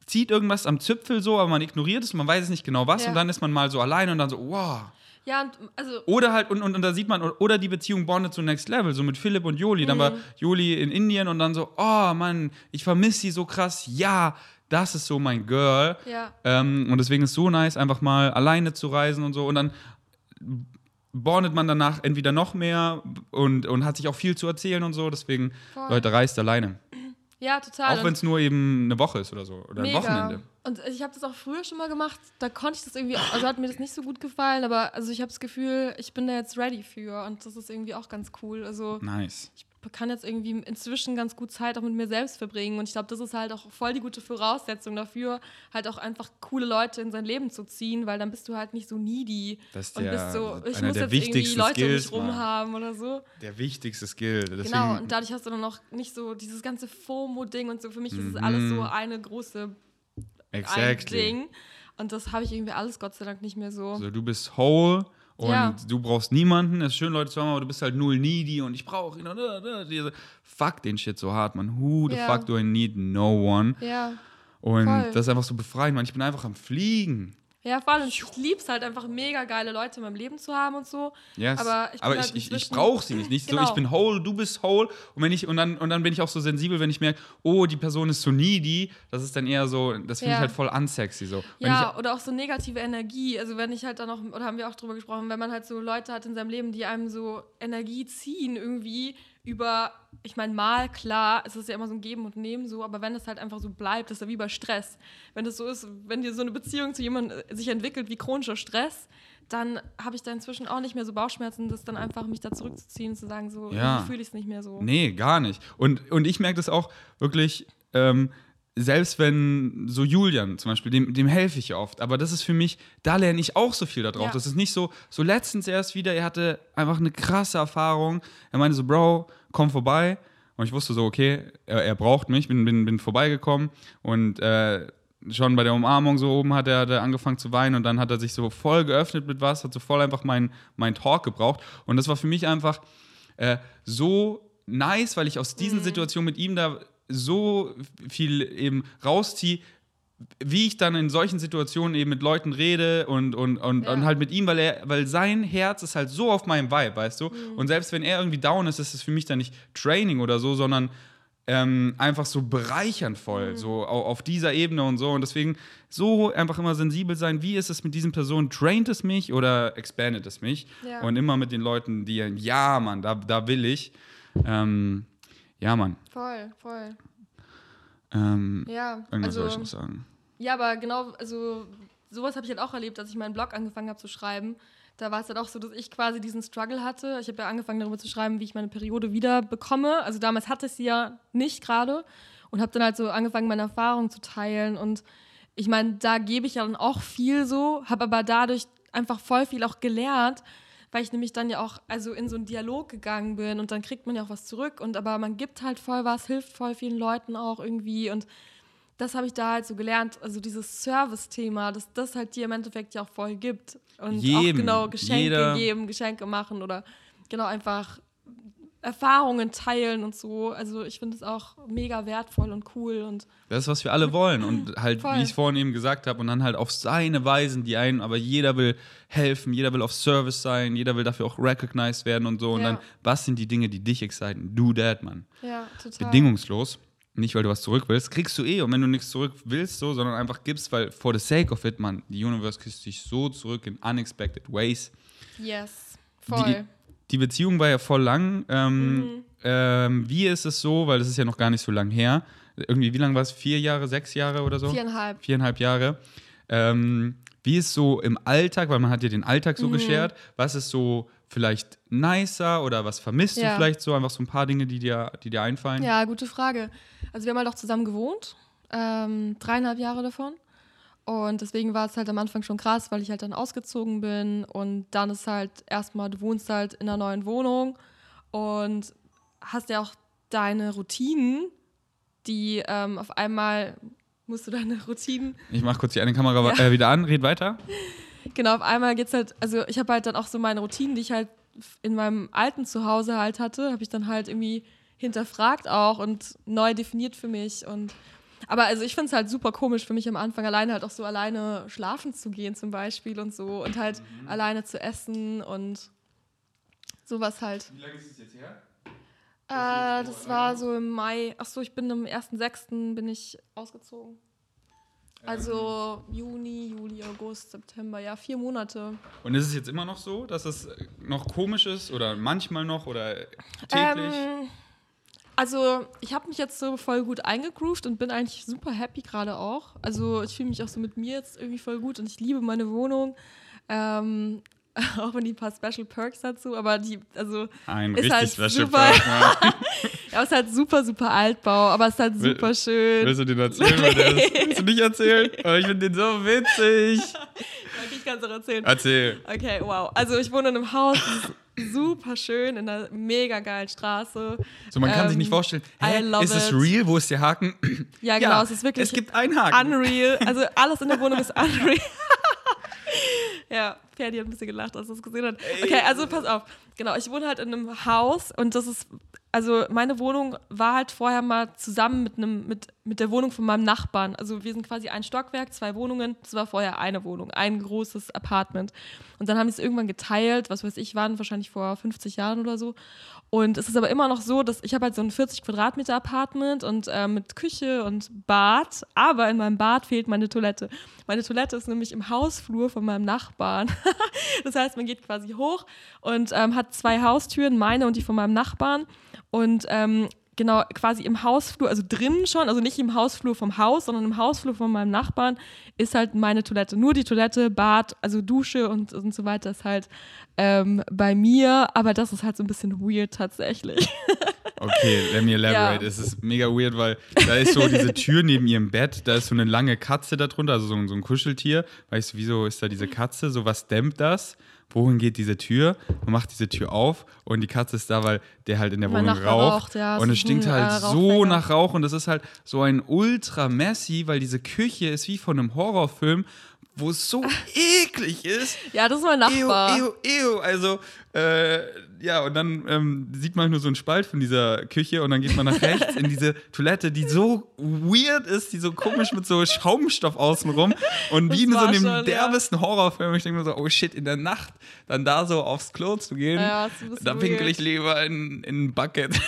zieht irgendwas am Zipfel so, aber man ignoriert es, man weiß es nicht genau was Ja. und dann ist man mal so alleine und dann so, wow. Ja, und also Oder halt, und, und, und da sieht man, oder die Beziehung bondet zu Next Level, so mit Philipp und Joli. Dann war Mhm. Joli in Indien und dann so, oh Mann, ich vermisse sie so krass. Ja, das ist so mein Girl. Ja. Ähm, und deswegen ist es so nice, einfach mal alleine zu reisen und so. Und dann bondet man danach entweder noch mehr und, und hat sich auch viel zu erzählen und so. Deswegen, Voll. Leute, reist alleine. Ja, total. Auch wenn es nur eben eine Woche ist oder so. Oder ein Mega. Wochenende. Und ich habe das auch früher schon mal gemacht. Da konnte ich das irgendwie, also hat mir das nicht so gut gefallen, aber also ich habe das Gefühl, ich bin da jetzt ready für und das ist irgendwie auch ganz cool. Also Nice. ich kann jetzt irgendwie inzwischen ganz gut Zeit auch mit mir selbst verbringen und ich glaube, das ist halt auch voll die gute Voraussetzung dafür, halt auch einfach coole Leute in sein Leben zu ziehen, weil dann bist du halt nicht so needy Das ist und der- bist so, ich muss der jetzt irgendwie Leute um mich Skills, rum Mann. haben oder so. Der wichtigste Skill. Deswegen, Genau, und dadurch hast du dann noch nicht so dieses ganze FOMO-Ding und so. Für mich ist es alles Mhm. so eine große ein exactly. Ding. Und das habe ich irgendwie alles Gott sei Dank nicht mehr so. Also du bist whole und Ja. du brauchst niemanden. Es ist schön, Leute zu haben, aber du bist halt null needy und ich brauche ihn. Äh, äh, diese- Fuck den Shit so hart, man. Who the Ja. fuck do I need no one? Ja. Und Voll. das ist einfach so befreiend, man. Ich bin einfach am Fliegen. Ja, vor allem, ich liebe es halt einfach mega geile Leute in meinem Leben zu haben und so. Yes. Aber ich aber halt ich, ich, ich brauche (laughs) sie nicht. Nicht so, Genau. ich bin whole, du bist whole. Und, wenn ich, und, dann, und dann bin ich auch so sensibel, wenn ich merke, oh, die Person ist so needy. Das ist dann eher so, das finde Ja. ich halt voll unsexy. So. Wenn Ja, oder auch so negative Energie. Also wenn ich halt dann auch, oder haben wir auch drüber gesprochen, wenn man halt so Leute hat in seinem Leben, die einem so Energie ziehen irgendwie über, ich meine, mal, klar, es ist ja immer so ein Geben und Nehmen so, aber wenn es halt einfach so bleibt, ist ja wie bei Stress. Wenn das so ist, wenn dir so eine Beziehung zu jemandem äh, sich entwickelt wie chronischer Stress, dann habe ich da inzwischen auch nicht mehr so Bauchschmerzen, das dann einfach mich da zurückzuziehen und zu sagen, so, Ja. fühle ich es nicht mehr so. Nee, gar nicht. Und, und ich merke das auch wirklich, ähm, selbst wenn so Julian zum Beispiel, dem, dem helfe ich oft, aber das ist für mich, da lerne ich auch so viel da drauf. Ja. Das ist nicht so, so letztens erst wieder, er hatte einfach eine krasse Erfahrung. Er meinte so, Bro, komm vorbei. Und ich wusste so, okay, er, er braucht mich, bin, bin, bin vorbeigekommen und äh, schon bei der Umarmung so oben hat er, hat er angefangen zu weinen und dann hat er sich so voll geöffnet mit was, hat so voll einfach meinen mein Talk gebraucht. Und das war für mich einfach äh, so nice, weil ich aus diesen Situationen mit ihm da so viel eben rausziehe, wie ich dann in solchen Situationen eben mit Leuten rede und, und, und, Ja. und halt mit ihm, weil er, weil sein Herz ist halt so auf meinem Vibe, weißt du? Und selbst wenn er irgendwie down ist, ist es für mich dann nicht Training oder so, sondern ähm, einfach so bereichernd voll, so au- auf dieser Ebene und so. Und deswegen so einfach immer sensibel sein, wie ist es mit diesen Personen? Traint es mich oder expandet es mich? Ja. Und immer mit den Leuten, die, ja, Mann, da, da will ich. Ähm, ja, Mann. Voll, voll. Ähm, Ja, irgendwas also, soll ich noch sagen. Ja, aber genau, also sowas habe ich halt auch erlebt, als ich meinen Blog angefangen habe zu schreiben. Da war es halt auch so, dass ich quasi diesen Struggle hatte. Ich habe ja angefangen darüber zu schreiben, wie ich meine Periode wieder bekomme. Also damals hatte ich sie ja nicht gerade und habe dann halt so angefangen, meine Erfahrungen zu teilen. Und ich meine, da gebe ich ja dann auch viel so, habe aber dadurch einfach voll viel auch gelernt, weil ich nämlich dann ja auch also in so einen Dialog gegangen bin und dann kriegt man ja auch was zurück und aber man gibt halt voll was, hilft voll vielen Leuten auch irgendwie und das habe ich da halt so gelernt, also dieses Service-Thema, dass das halt dir im Endeffekt ja auch voll gibt. Und auch Jedem, genau Geschenke jeder. geben, Geschenke machen oder genau einfach Erfahrungen teilen und so. Also ich finde es auch mega wertvoll und cool und Das ist, was wir alle wollen. Und (laughs) halt, Voll. wie ich es vorhin eben gesagt habe, und dann halt auf seine Weisen, die einen, aber jeder will helfen, jeder will auf Service sein, jeder will dafür auch recognized werden und so. Und Ja. dann, was sind die Dinge, die dich exciten? Do that, Mann. ja, total. Bedingungslos. Nicht, weil du was zurück willst, kriegst du eh. Und wenn du nichts zurück willst, so, sondern einfach gibst, weil for the sake of it, man, die Universe küsst dich so zurück in unexpected ways. Yes, voll. die Beziehung war ja voll lang. Ähm, Mhm. ähm, wie ist es so, weil das ist ja noch gar nicht so lang her. Irgendwie, wie lange war es? Vier Jahre, sechs Jahre oder so? Viereinhalb. Viereinhalb Jahre. Ähm, wie ist so im Alltag, weil man hat ja den Alltag Mhm. so geschert, was ist so vielleicht nicer oder was vermisst du Ja. vielleicht so? Einfach so ein paar Dinge, die dir, die dir einfallen. Ja, gute Frage. Also wir haben halt auch zusammen gewohnt, ähm, dreieinhalb Jahre davon. Und deswegen war es halt am Anfang schon krass, weil ich halt dann ausgezogen bin. Und dann ist halt erstmal, du wohnst halt in einer neuen Wohnung und hast ja auch deine Routinen, die ähm, auf einmal musst du deine Routinen Ich mach kurz die eine Kamera äh, wieder an, red weiter. genau, auf einmal geht's halt, also ich habe halt dann auch so meine Routinen, die ich halt in meinem alten Zuhause halt hatte, habe ich dann halt irgendwie hinterfragt auch und neu definiert für mich. Und aber also ich finde es halt super komisch für mich am Anfang, alleine halt auch so alleine schlafen zu gehen zum Beispiel und so und halt mhm. alleine zu essen und sowas halt. Wie lange ist es jetzt her? Äh, das war so im Mai. Achso, ich bin am 1.6. bin ich ausgezogen. Also Juni, Juli, August, September, ja, vier Monate. Und ist es jetzt immer noch so, dass es noch komisch ist oder manchmal noch oder täglich? Ähm, also ich habe mich jetzt so voll gut eingegroovt und bin eigentlich super happy gerade auch. Also ich fühle mich auch so mit mir jetzt irgendwie voll gut und ich liebe meine Wohnung. Ähm, (laughs) auch wenn die ein paar Special Perks dazu, aber die, also ein ist halt Special super, Perk, ne? (laughs) ja, ist halt super, super Altbau, aber es ist halt super Will, schön. Willst du den erzählen? Ist, willst du nicht erzählen? (laughs) Aber ich finde den so witzig. Okay, ich kann es auch erzählen. Erzähl. Okay, wow. Also ich wohne in einem Haus, super schön, in einer mega geilen Straße. So, man kann ähm, sich nicht ähm, vorstellen, hä, ist es real? Wo ist der Haken? Ja, (clears throat) genau, ja, es ist wirklich es gibt einen Haken. unreal. Also alles in der Wohnung ist unreal. (laughs) (laughs) ja, Ferdi hat ein bisschen gelacht, als er es gesehen hat. Okay, also pass auf. Genau, ich wohne halt in einem Haus und das ist, also meine Wohnung war halt vorher mal zusammen mit, einem, mit, mit der Wohnung von meinem Nachbarn. Also wir sind quasi ein Stockwerk, zwei Wohnungen. Das war vorher eine Wohnung, ein großes Apartment. Und dann haben sie es irgendwann geteilt, was weiß ich, waren wahrscheinlich vor 50 Jahren oder so. Und es ist aber immer noch so, dass ich habe halt so ein 40 Quadratmeter Apartment und äh, mit Küche und Bad, aber in meinem Bad fehlt meine Toilette. Meine Toilette ist nämlich im Hausflur von meinem Nachbarn. (laughs) (laughs) das heißt, man geht quasi hoch und ähm, hat zwei Haustüren, meine und die von meinem Nachbarn. Und ähm, genau quasi im Hausflur, also drinnen schon, also nicht im Hausflur vom Haus, sondern im Hausflur von meinem Nachbarn ist halt meine Toilette. Nur die Toilette, Bad, also Dusche und, und so weiter ist halt ähm, bei mir, aber das ist halt so ein bisschen weird tatsächlich. (laughs) Okay, let me elaborate. Ja. Es ist mega weird, weil da ist so diese Tür neben ihrem Bett, da ist so eine lange Katze darunter, also so, so ein Kuscheltier. Weißt du, wieso ist da diese Katze? So was dämmt das? wohin geht diese Tür? Man macht diese Tür auf und die Katze ist da, weil der halt in der Wohnung raucht. ja, und es stinkt halt äh, so nach Rauch und das ist halt so ein ultra messy, weil diese Küche ist wie von einem Horrorfilm, wo es so (laughs) eklig ist. Ja, das ist mein Nachbar. Ew, ew, ew. Also, äh, ja, und dann ähm, sieht man nur so einen Spalt von dieser Küche und dann geht man nach rechts in diese (laughs) Toilette, die so weird ist, die so komisch mit so Schaumstoff außenrum und wie in so einem schon, derbesten ja. Horrorfilm. Ich denke mir so, oh shit, in der Nacht dann da so aufs Klo zu gehen, ja, da pinkel ich lieber in, in ein Bucket.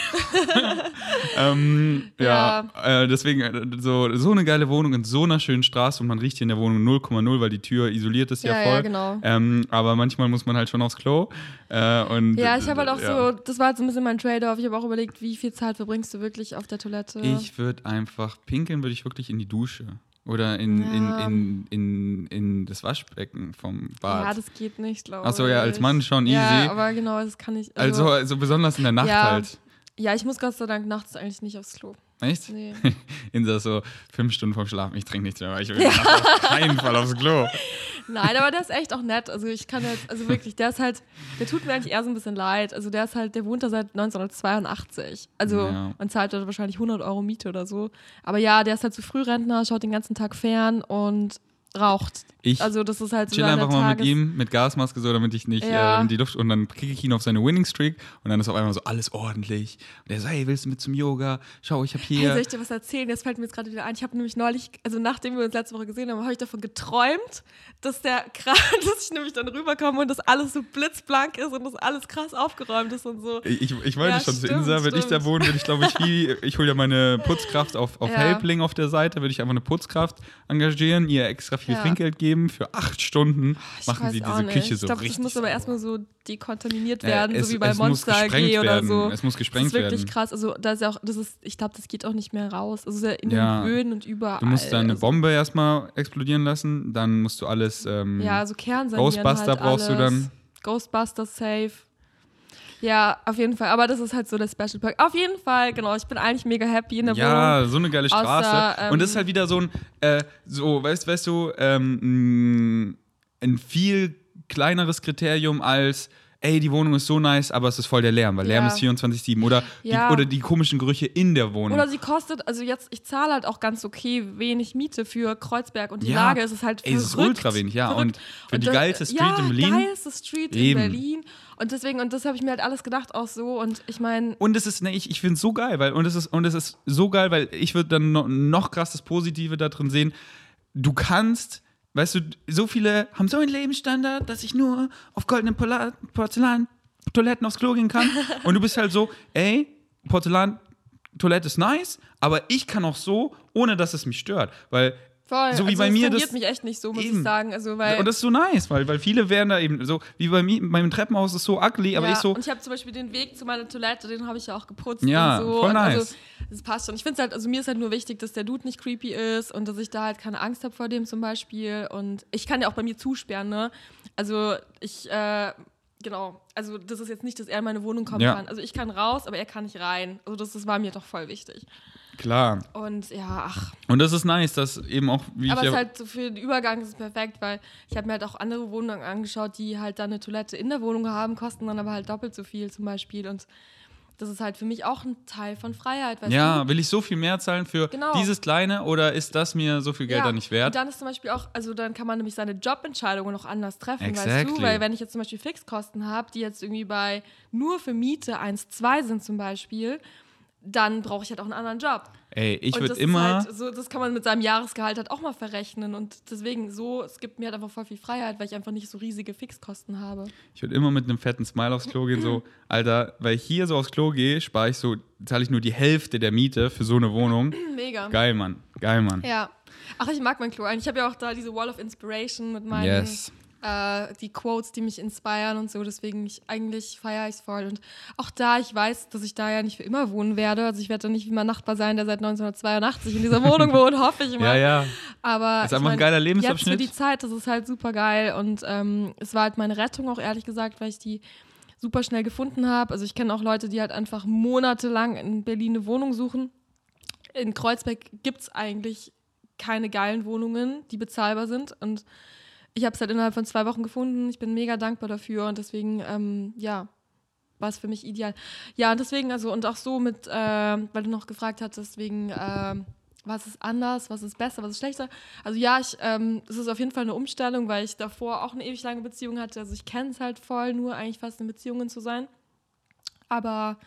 (laughs) ähm, ja, ja äh, deswegen äh, so, so eine geile Wohnung in so einer schönen Straße und man riecht hier in der Wohnung 0,0, weil die Tür isoliert ist ja, voll. Ja, genau. Ähm, aber manchmal muss man halt schon aufs Klo. Äh, und ja, ich habe halt auch ja. so, das war halt so ein bisschen mein Trade-off. Ich habe auch überlegt, wie viel Zeit verbringst du wirklich auf der Toilette? Ich würde einfach, pinkeln würde ich wirklich in die Dusche. Oder in, ja. in, in, in, in das Waschbecken vom Bad. Ja, das geht nicht, glaube ich. Achso, ja, als Mann schon easy. Ja, aber genau, das kann ich. Also, also, also besonders in der Nacht ja. halt. Ja, ich muss Gott sei Dank nachts eigentlich nicht aufs Klo. Echt? Nee. (laughs) Insa so fünf Stunden vorm Schlafen, ich trinke nichts mehr, weil ich will ja. auf keinen Fall aufs Klo. (laughs) Nein, aber der ist echt auch nett. Also ich kann jetzt, also wirklich, der ist halt, der tut mir eigentlich eher so ein bisschen leid. Also der ist halt, der wohnt da seit 1982. Also ja. man zahlt dort wahrscheinlich 100 Euro Miete oder so. Aber ja, der ist halt zu so Frührentner, schaut den ganzen Tag fern und raucht. Ich also das ist halt so chill einfach mal mit ihm mit Gasmaske so, damit ich nicht ja. äh, die Luft und dann kriege ich ihn auf seine Winning Streak und dann ist auf einmal so alles ordentlich. Und er so, hey, willst du mit zum Yoga? Schau, ich habe hier. Hey, soll ich dir was erzählen? Jetzt fällt mir jetzt gerade wieder ein. Ich habe nämlich neulich, also nachdem wir uns letzte Woche gesehen haben, habe ich davon geträumt, dass der (laughs) krass, dass ich nämlich dann rüberkomme und dass alles so blitzblank ist und dass alles krass aufgeräumt ist und so. Ich, ich wollte ja, schon stimmt, zu Insa, wenn ich da wohne, würde ich glaube ich wie, ich hole ja meine Putzkraft auf, auf (laughs) ja. Helpling auf der Seite, würde ich einfach eine Putzkraft engagieren, ihr extra viel ja. Trinkgeld geben für acht Stunden ich machen sie diese Küche so ich glaub, richtig. Das muss aber erstmal so dekontaminiert werden, äh, es, so wie bei Monster AG oder so. Es muss gesprengt werden. Das ist wirklich werden. krass. Also da ist ja auch, das ist, ich glaube, das geht auch nicht mehr raus. Also in ja. den Böden und überall. Du musst da eine also Bombe erstmal explodieren lassen, dann musst du alles. Ähm, ja, also Kern Ghostbuster halt brauchst alles. du dann. Ghostbuster safe. Ja, auf jeden Fall. Aber das ist halt so der Special Perk. Auf jeden Fall, genau. Ich bin eigentlich mega happy in der ja, Wohnung. Ja, so eine geile Straße. Außer, ähm, und das ist halt wieder so ein, äh, so, weißt, weißt du, ähm, ein viel kleineres Kriterium als ey, die Wohnung ist so nice, aber es ist voll der Lärm, weil Lärm Ja. ist 24-7 oder, Ja. die, oder die komischen Gerüche in der Wohnung. Oder sie kostet, also jetzt, ich zahle halt auch ganz okay wenig Miete für Kreuzberg und die Ja. Lage ist es halt Ey, es ist verrückt, ultra wenig, ja. verrückt. Und für die geilste Street in Berlin. geilste Street Eben. in Berlin. Und deswegen, und das habe ich mir halt alles gedacht auch so. Und ich meine, Und es ist, ne, ich, ich finde es so geil, weil, und es ist, und es ist so geil, weil ich würde dann noch, noch krass das Positive da drin sehen. Du kannst, weißt du, so viele haben so einen Lebensstandard, dass ich nur auf goldenen Porzellan-Toiletten aufs Klo gehen kann. (laughs) und du bist halt so, ey, Porzellan-Toilette ist nice, aber ich kann auch so, ohne dass es mich stört. Weil voll, so wie also bei es mir das- mich echt nicht so, muss Eben. ich sagen. Also, weil, und das ist so nice, weil, weil viele wären da eben so, wie bei mir, meinem Treppenhaus ist so ugly, aber ja, ich so, Und ich habe zum Beispiel den Weg zu meiner Toilette, den habe ich ja auch geputzt Ja, und so. voll und nice. Also, das passt schon. Ich finde es halt, also mir ist halt nur wichtig, dass der Dude nicht creepy ist und dass ich da halt keine Angst habe vor dem zum Beispiel. Und ich kann ja auch bei mir zusperren, ne? Also ich, äh, genau, also das ist jetzt nicht, dass er in meine Wohnung kommen Ja. kann. Also ich kann raus, aber er kann nicht rein. Also das, das war mir doch voll wichtig. Klar. Und ja, ach, Und das ist nice, dass eben auch, wie aber ich es ja, ist halt so für den Übergang ist es perfekt, weil ich habe mir halt auch andere Wohnungen angeschaut, die halt dann eine Toilette in der Wohnung haben, kosten dann aber halt doppelt so viel zum Beispiel. Und das ist halt für mich auch ein Teil von Freiheit, weißt Ja, du? will ich so viel mehr zahlen für Genau. dieses Kleine oder ist das mir so viel Geld ja. dann nicht Und wert? dann ist zum Beispiel auch, also dann kann man nämlich seine Jobentscheidungen noch anders treffen, weißt Exactly. du? Weil wenn ich jetzt zum Beispiel Fixkosten habe, die jetzt irgendwie bei nur für Miete 1, 2 sind zum Beispiel, dann brauche ich halt auch einen anderen Job. Ey, ich würde immer, halt so, das kann man mit seinem Jahresgehalt halt auch mal verrechnen. Und deswegen so, es gibt mir halt einfach voll viel Freiheit, weil ich einfach nicht so riesige Fixkosten habe. ich würde immer mit einem fetten Smile aufs Klo gehen, so, (clears throat) Alter, weil ich hier so aufs Klo gehe, spare ich so, zahle ich nur die Hälfte der Miete für so eine Wohnung. (clears throat) Mega. Geil, Mann. Geil, Mann. Ja. Ach, ich mag mein Klo eigentlich. Ich habe ja auch da diese Wall of Inspiration mit meinen Yes. Äh, die Quotes, die mich inspirieren und so. Deswegen ich, eigentlich feiere ich es voll. Und auch da, ich weiß, dass ich da ja nicht für immer wohnen werde. Also ich werde da nicht wie mein Nachbar sein, der seit 1982 in dieser Wohnung wohnt, (laughs) hoffe ich Ja, mal. ja. Aber Ist ich einfach ein mein, geiler Jetzt Lebensabschnitt. für die Zeit, das ist halt super geil. Und ähm, es war halt meine Rettung auch, ehrlich gesagt, weil ich die super schnell gefunden habe. Also ich kenne auch Leute, die halt einfach monatelang in Berlin eine Wohnung suchen. In Kreuzberg gibt es eigentlich keine geilen Wohnungen, die bezahlbar sind. Und ich habe es halt innerhalb von zwei Wochen gefunden. Ich bin mega dankbar dafür und deswegen, ähm, ja, war es für mich ideal. Ja, und deswegen, also, und auch so mit, äh, weil du noch gefragt hattest, wegen, äh, was ist anders, was ist besser, was ist schlechter. Also ja, ich, ähm, es ist auf jeden Fall eine Umstellung, weil ich davor auch eine ewig lange Beziehung hatte. Also ich kenne es halt voll, nur eigentlich fast in Beziehungen zu sein. Aber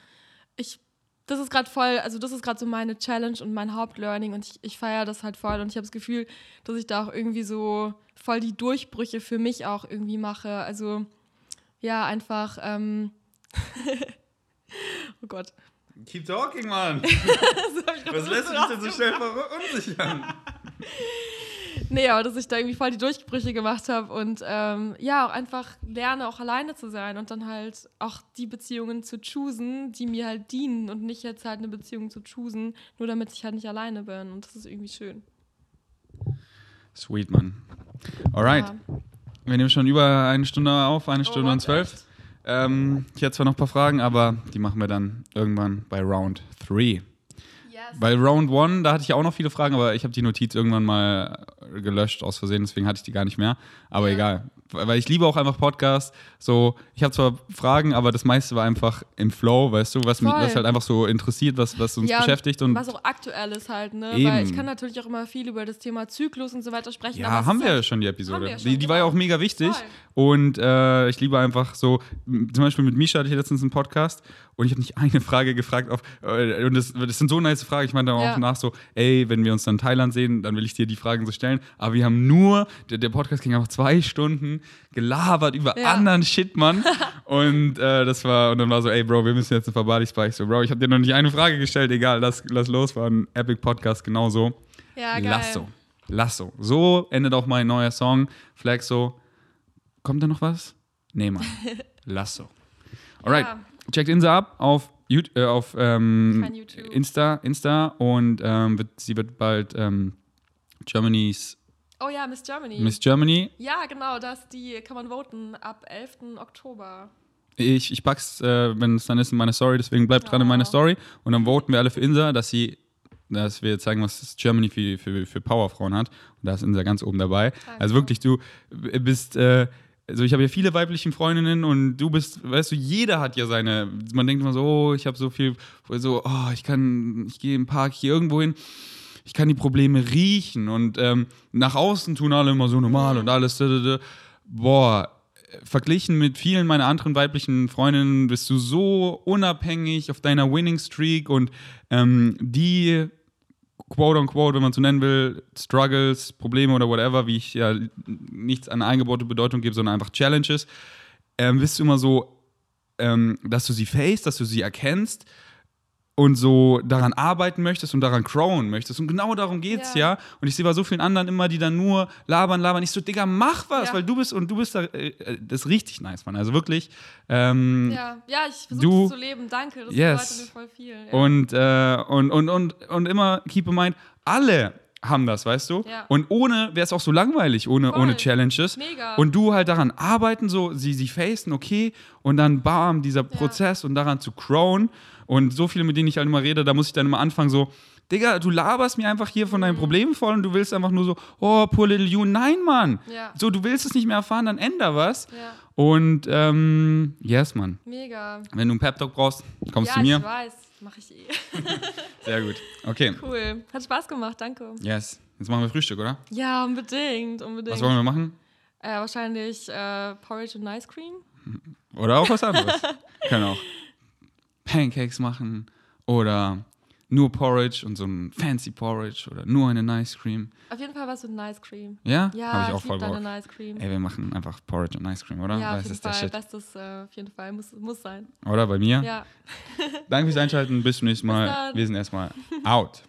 ich, das ist gerade voll, also das ist gerade so meine Challenge und mein Hauptlearning und ich, ich feiere das halt voll und ich habe das Gefühl, dass ich da auch irgendwie so voll die Durchbrüche für mich auch irgendwie mache. Also ja, einfach, ähm, (laughs) oh Gott. Keep talking, Mann. (laughs) Was lässt du dich denn so schnell verunsichern? (laughs) Nee, aber dass ich da irgendwie voll die Durchbrüche gemacht habe und ähm, ja, auch einfach lerne, auch alleine zu sein und dann halt auch die Beziehungen zu choosen, die mir halt dienen und nicht jetzt halt eine Beziehung zu choosen, nur damit ich halt nicht alleine bin. Und das ist irgendwie schön. Sweet, Mann. Alright. Ja. Wir nehmen schon über eine Stunde auf, eine Stunde Oh, und zwölf. Ähm, ich hätte zwar noch ein paar Fragen, aber die machen wir dann irgendwann bei Round 3. Yes. Bei Round 1, da hatte ich auch noch viele Fragen, aber ich habe die Notiz irgendwann mal gelöscht aus Versehen, deswegen hatte ich die gar nicht mehr. Aber Ja. egal. Weil ich liebe auch einfach Podcasts. So, ich habe zwar Fragen, aber das meiste war einfach im Flow, weißt du, was mich was halt einfach so interessiert, was, was uns Ja, beschäftigt. Und was auch aktuell ist halt, ne? Eben. Weil ich kann natürlich auch immer viel über das Thema Zyklus und so weiter sprechen. ja, haben wir ja halt, schon die Episode. ja schon, die, die war ja genau. auch mega wichtig. Voll. Und äh, ich liebe einfach so, zum Beispiel mit Misha hatte ich letztens einen Podcast und ich habe nicht (laughs) eine Frage gefragt. Auf, äh, und das, das sind so nice Fragen. Ich meinte auch Ja. nach so, ey, wenn wir uns dann in Thailand sehen, dann will ich dir die Fragen so stellen. Aber wir haben nur, der, der Podcast ging einfach zwei Stunden gelabert über Ja. anderen Shit, Mann. (laughs) und äh, das war, und dann war so, ey, Bro, wir müssen jetzt ein Body Spike. So, Bro, ich habe dir noch nicht eine Frage gestellt, egal, lass, lass los, war ein Epic Podcast genauso. Ja, geil. Lasso. Lasso. So endet auch mein neuer Song. Flexo. Kommt da noch was? Nee, Mann. (laughs) Lasso. Alright. Ja. Checkt Insa ab auf, YouTube, äh, auf ähm, YouTube. Insta, Insta und ähm, wird, sie wird bald ähm, Germany's Oh ja, Miss Germany. Miss Germany. ja, genau, das die kann man voten ab 11. Oktober. Ich, ich pack's, äh, wenn es dann ist, in meine Story, deswegen bleibt dran in meine Oh. Story. Und dann voten wir alle für Insa, dass sie, dass wir zeigen, was Germany für, für, für Powerfrauen hat. Und da ist Insa ganz oben dabei. Danke. Also wirklich, du bist äh, also ich habe ja viele weibliche Freundinnen und du bist, weißt du, jeder hat ja seine, man denkt immer so, oh, ich habe so viel, so, oh, ich kann, ich gehe im Park hier irgendwo hin, ich kann die Probleme riechen und ähm, nach außen tun alle immer so normal und alles, da, da, da. boah, verglichen mit vielen meiner anderen weiblichen Freundinnen bist du so unabhängig auf deiner Winning Streak und ähm, die quote unquote, wenn man so nennen will, Struggles, Probleme oder whatever, wie ich ja nichts an eingebaute Bedeutung gebe, sondern einfach Challenges, ähm, bist du immer so, ähm, dass du sie face, dass du sie erkennst und so daran arbeiten möchtest und daran crowen möchtest. Und genau darum geht's ja. ja. Und ich sehe bei so vielen anderen immer, die dann nur labern, labern. Ich so, Digga, mach was, ja. weil du bist und du bist da, äh, das ist richtig nice, Mann. Also wirklich. Ähm, ja. ja, ich versuche zu leben, danke. Das yes. bedeutet mir voll viel. Ja. Und, äh, und, und, und, und immer keep in mind, alle haben das, weißt du? Ja. Und ohne wäre es auch so langweilig, ohne, ohne Challenges. Mega. Und du halt daran arbeiten, so sie, sie facen, okay, und dann bam, dieser Prozess und daran zu crowen. Und so viele, mit denen ich halt immer rede, da muss ich dann immer anfangen, so, Digga, du laberst mir einfach hier von deinen mhm. Problemen voll und du willst einfach nur so, oh, poor little you. Nein, Mann. Ja. So, du willst es nicht mehr erfahren, dann änder was. Ja. Und ähm, yes, Mann. Mega. Wenn du einen Pep-Talk brauchst, kommst ja, zu mir. ich weiß. Mach ich eh. (laughs) Sehr gut. Okay. Cool. Hat Spaß gemacht, danke. Yes. Jetzt machen wir Frühstück, oder? Ja, unbedingt, unbedingt. Was wollen wir machen? Äh, wahrscheinlich äh, Porridge und Ice Cream. Oder auch was anderes. (laughs) Können auch. Pancakes machen oder nur Porridge und so ein fancy Porridge oder nur eine Nice Cream. Auf jeden Fall was mit Nice Cream. Ja? Ja, Hab ich auch ich voll Bock. Nice Cream. Ey, wir machen einfach Porridge und Nice Cream, oder? Ja, auf jeden Fall. Bestes äh, auf jeden Fall. Muss, muss sein. Oder bei mir? Ja. Danke fürs Einschalten. Bis zum nächsten Mal. Wir sind erstmal out.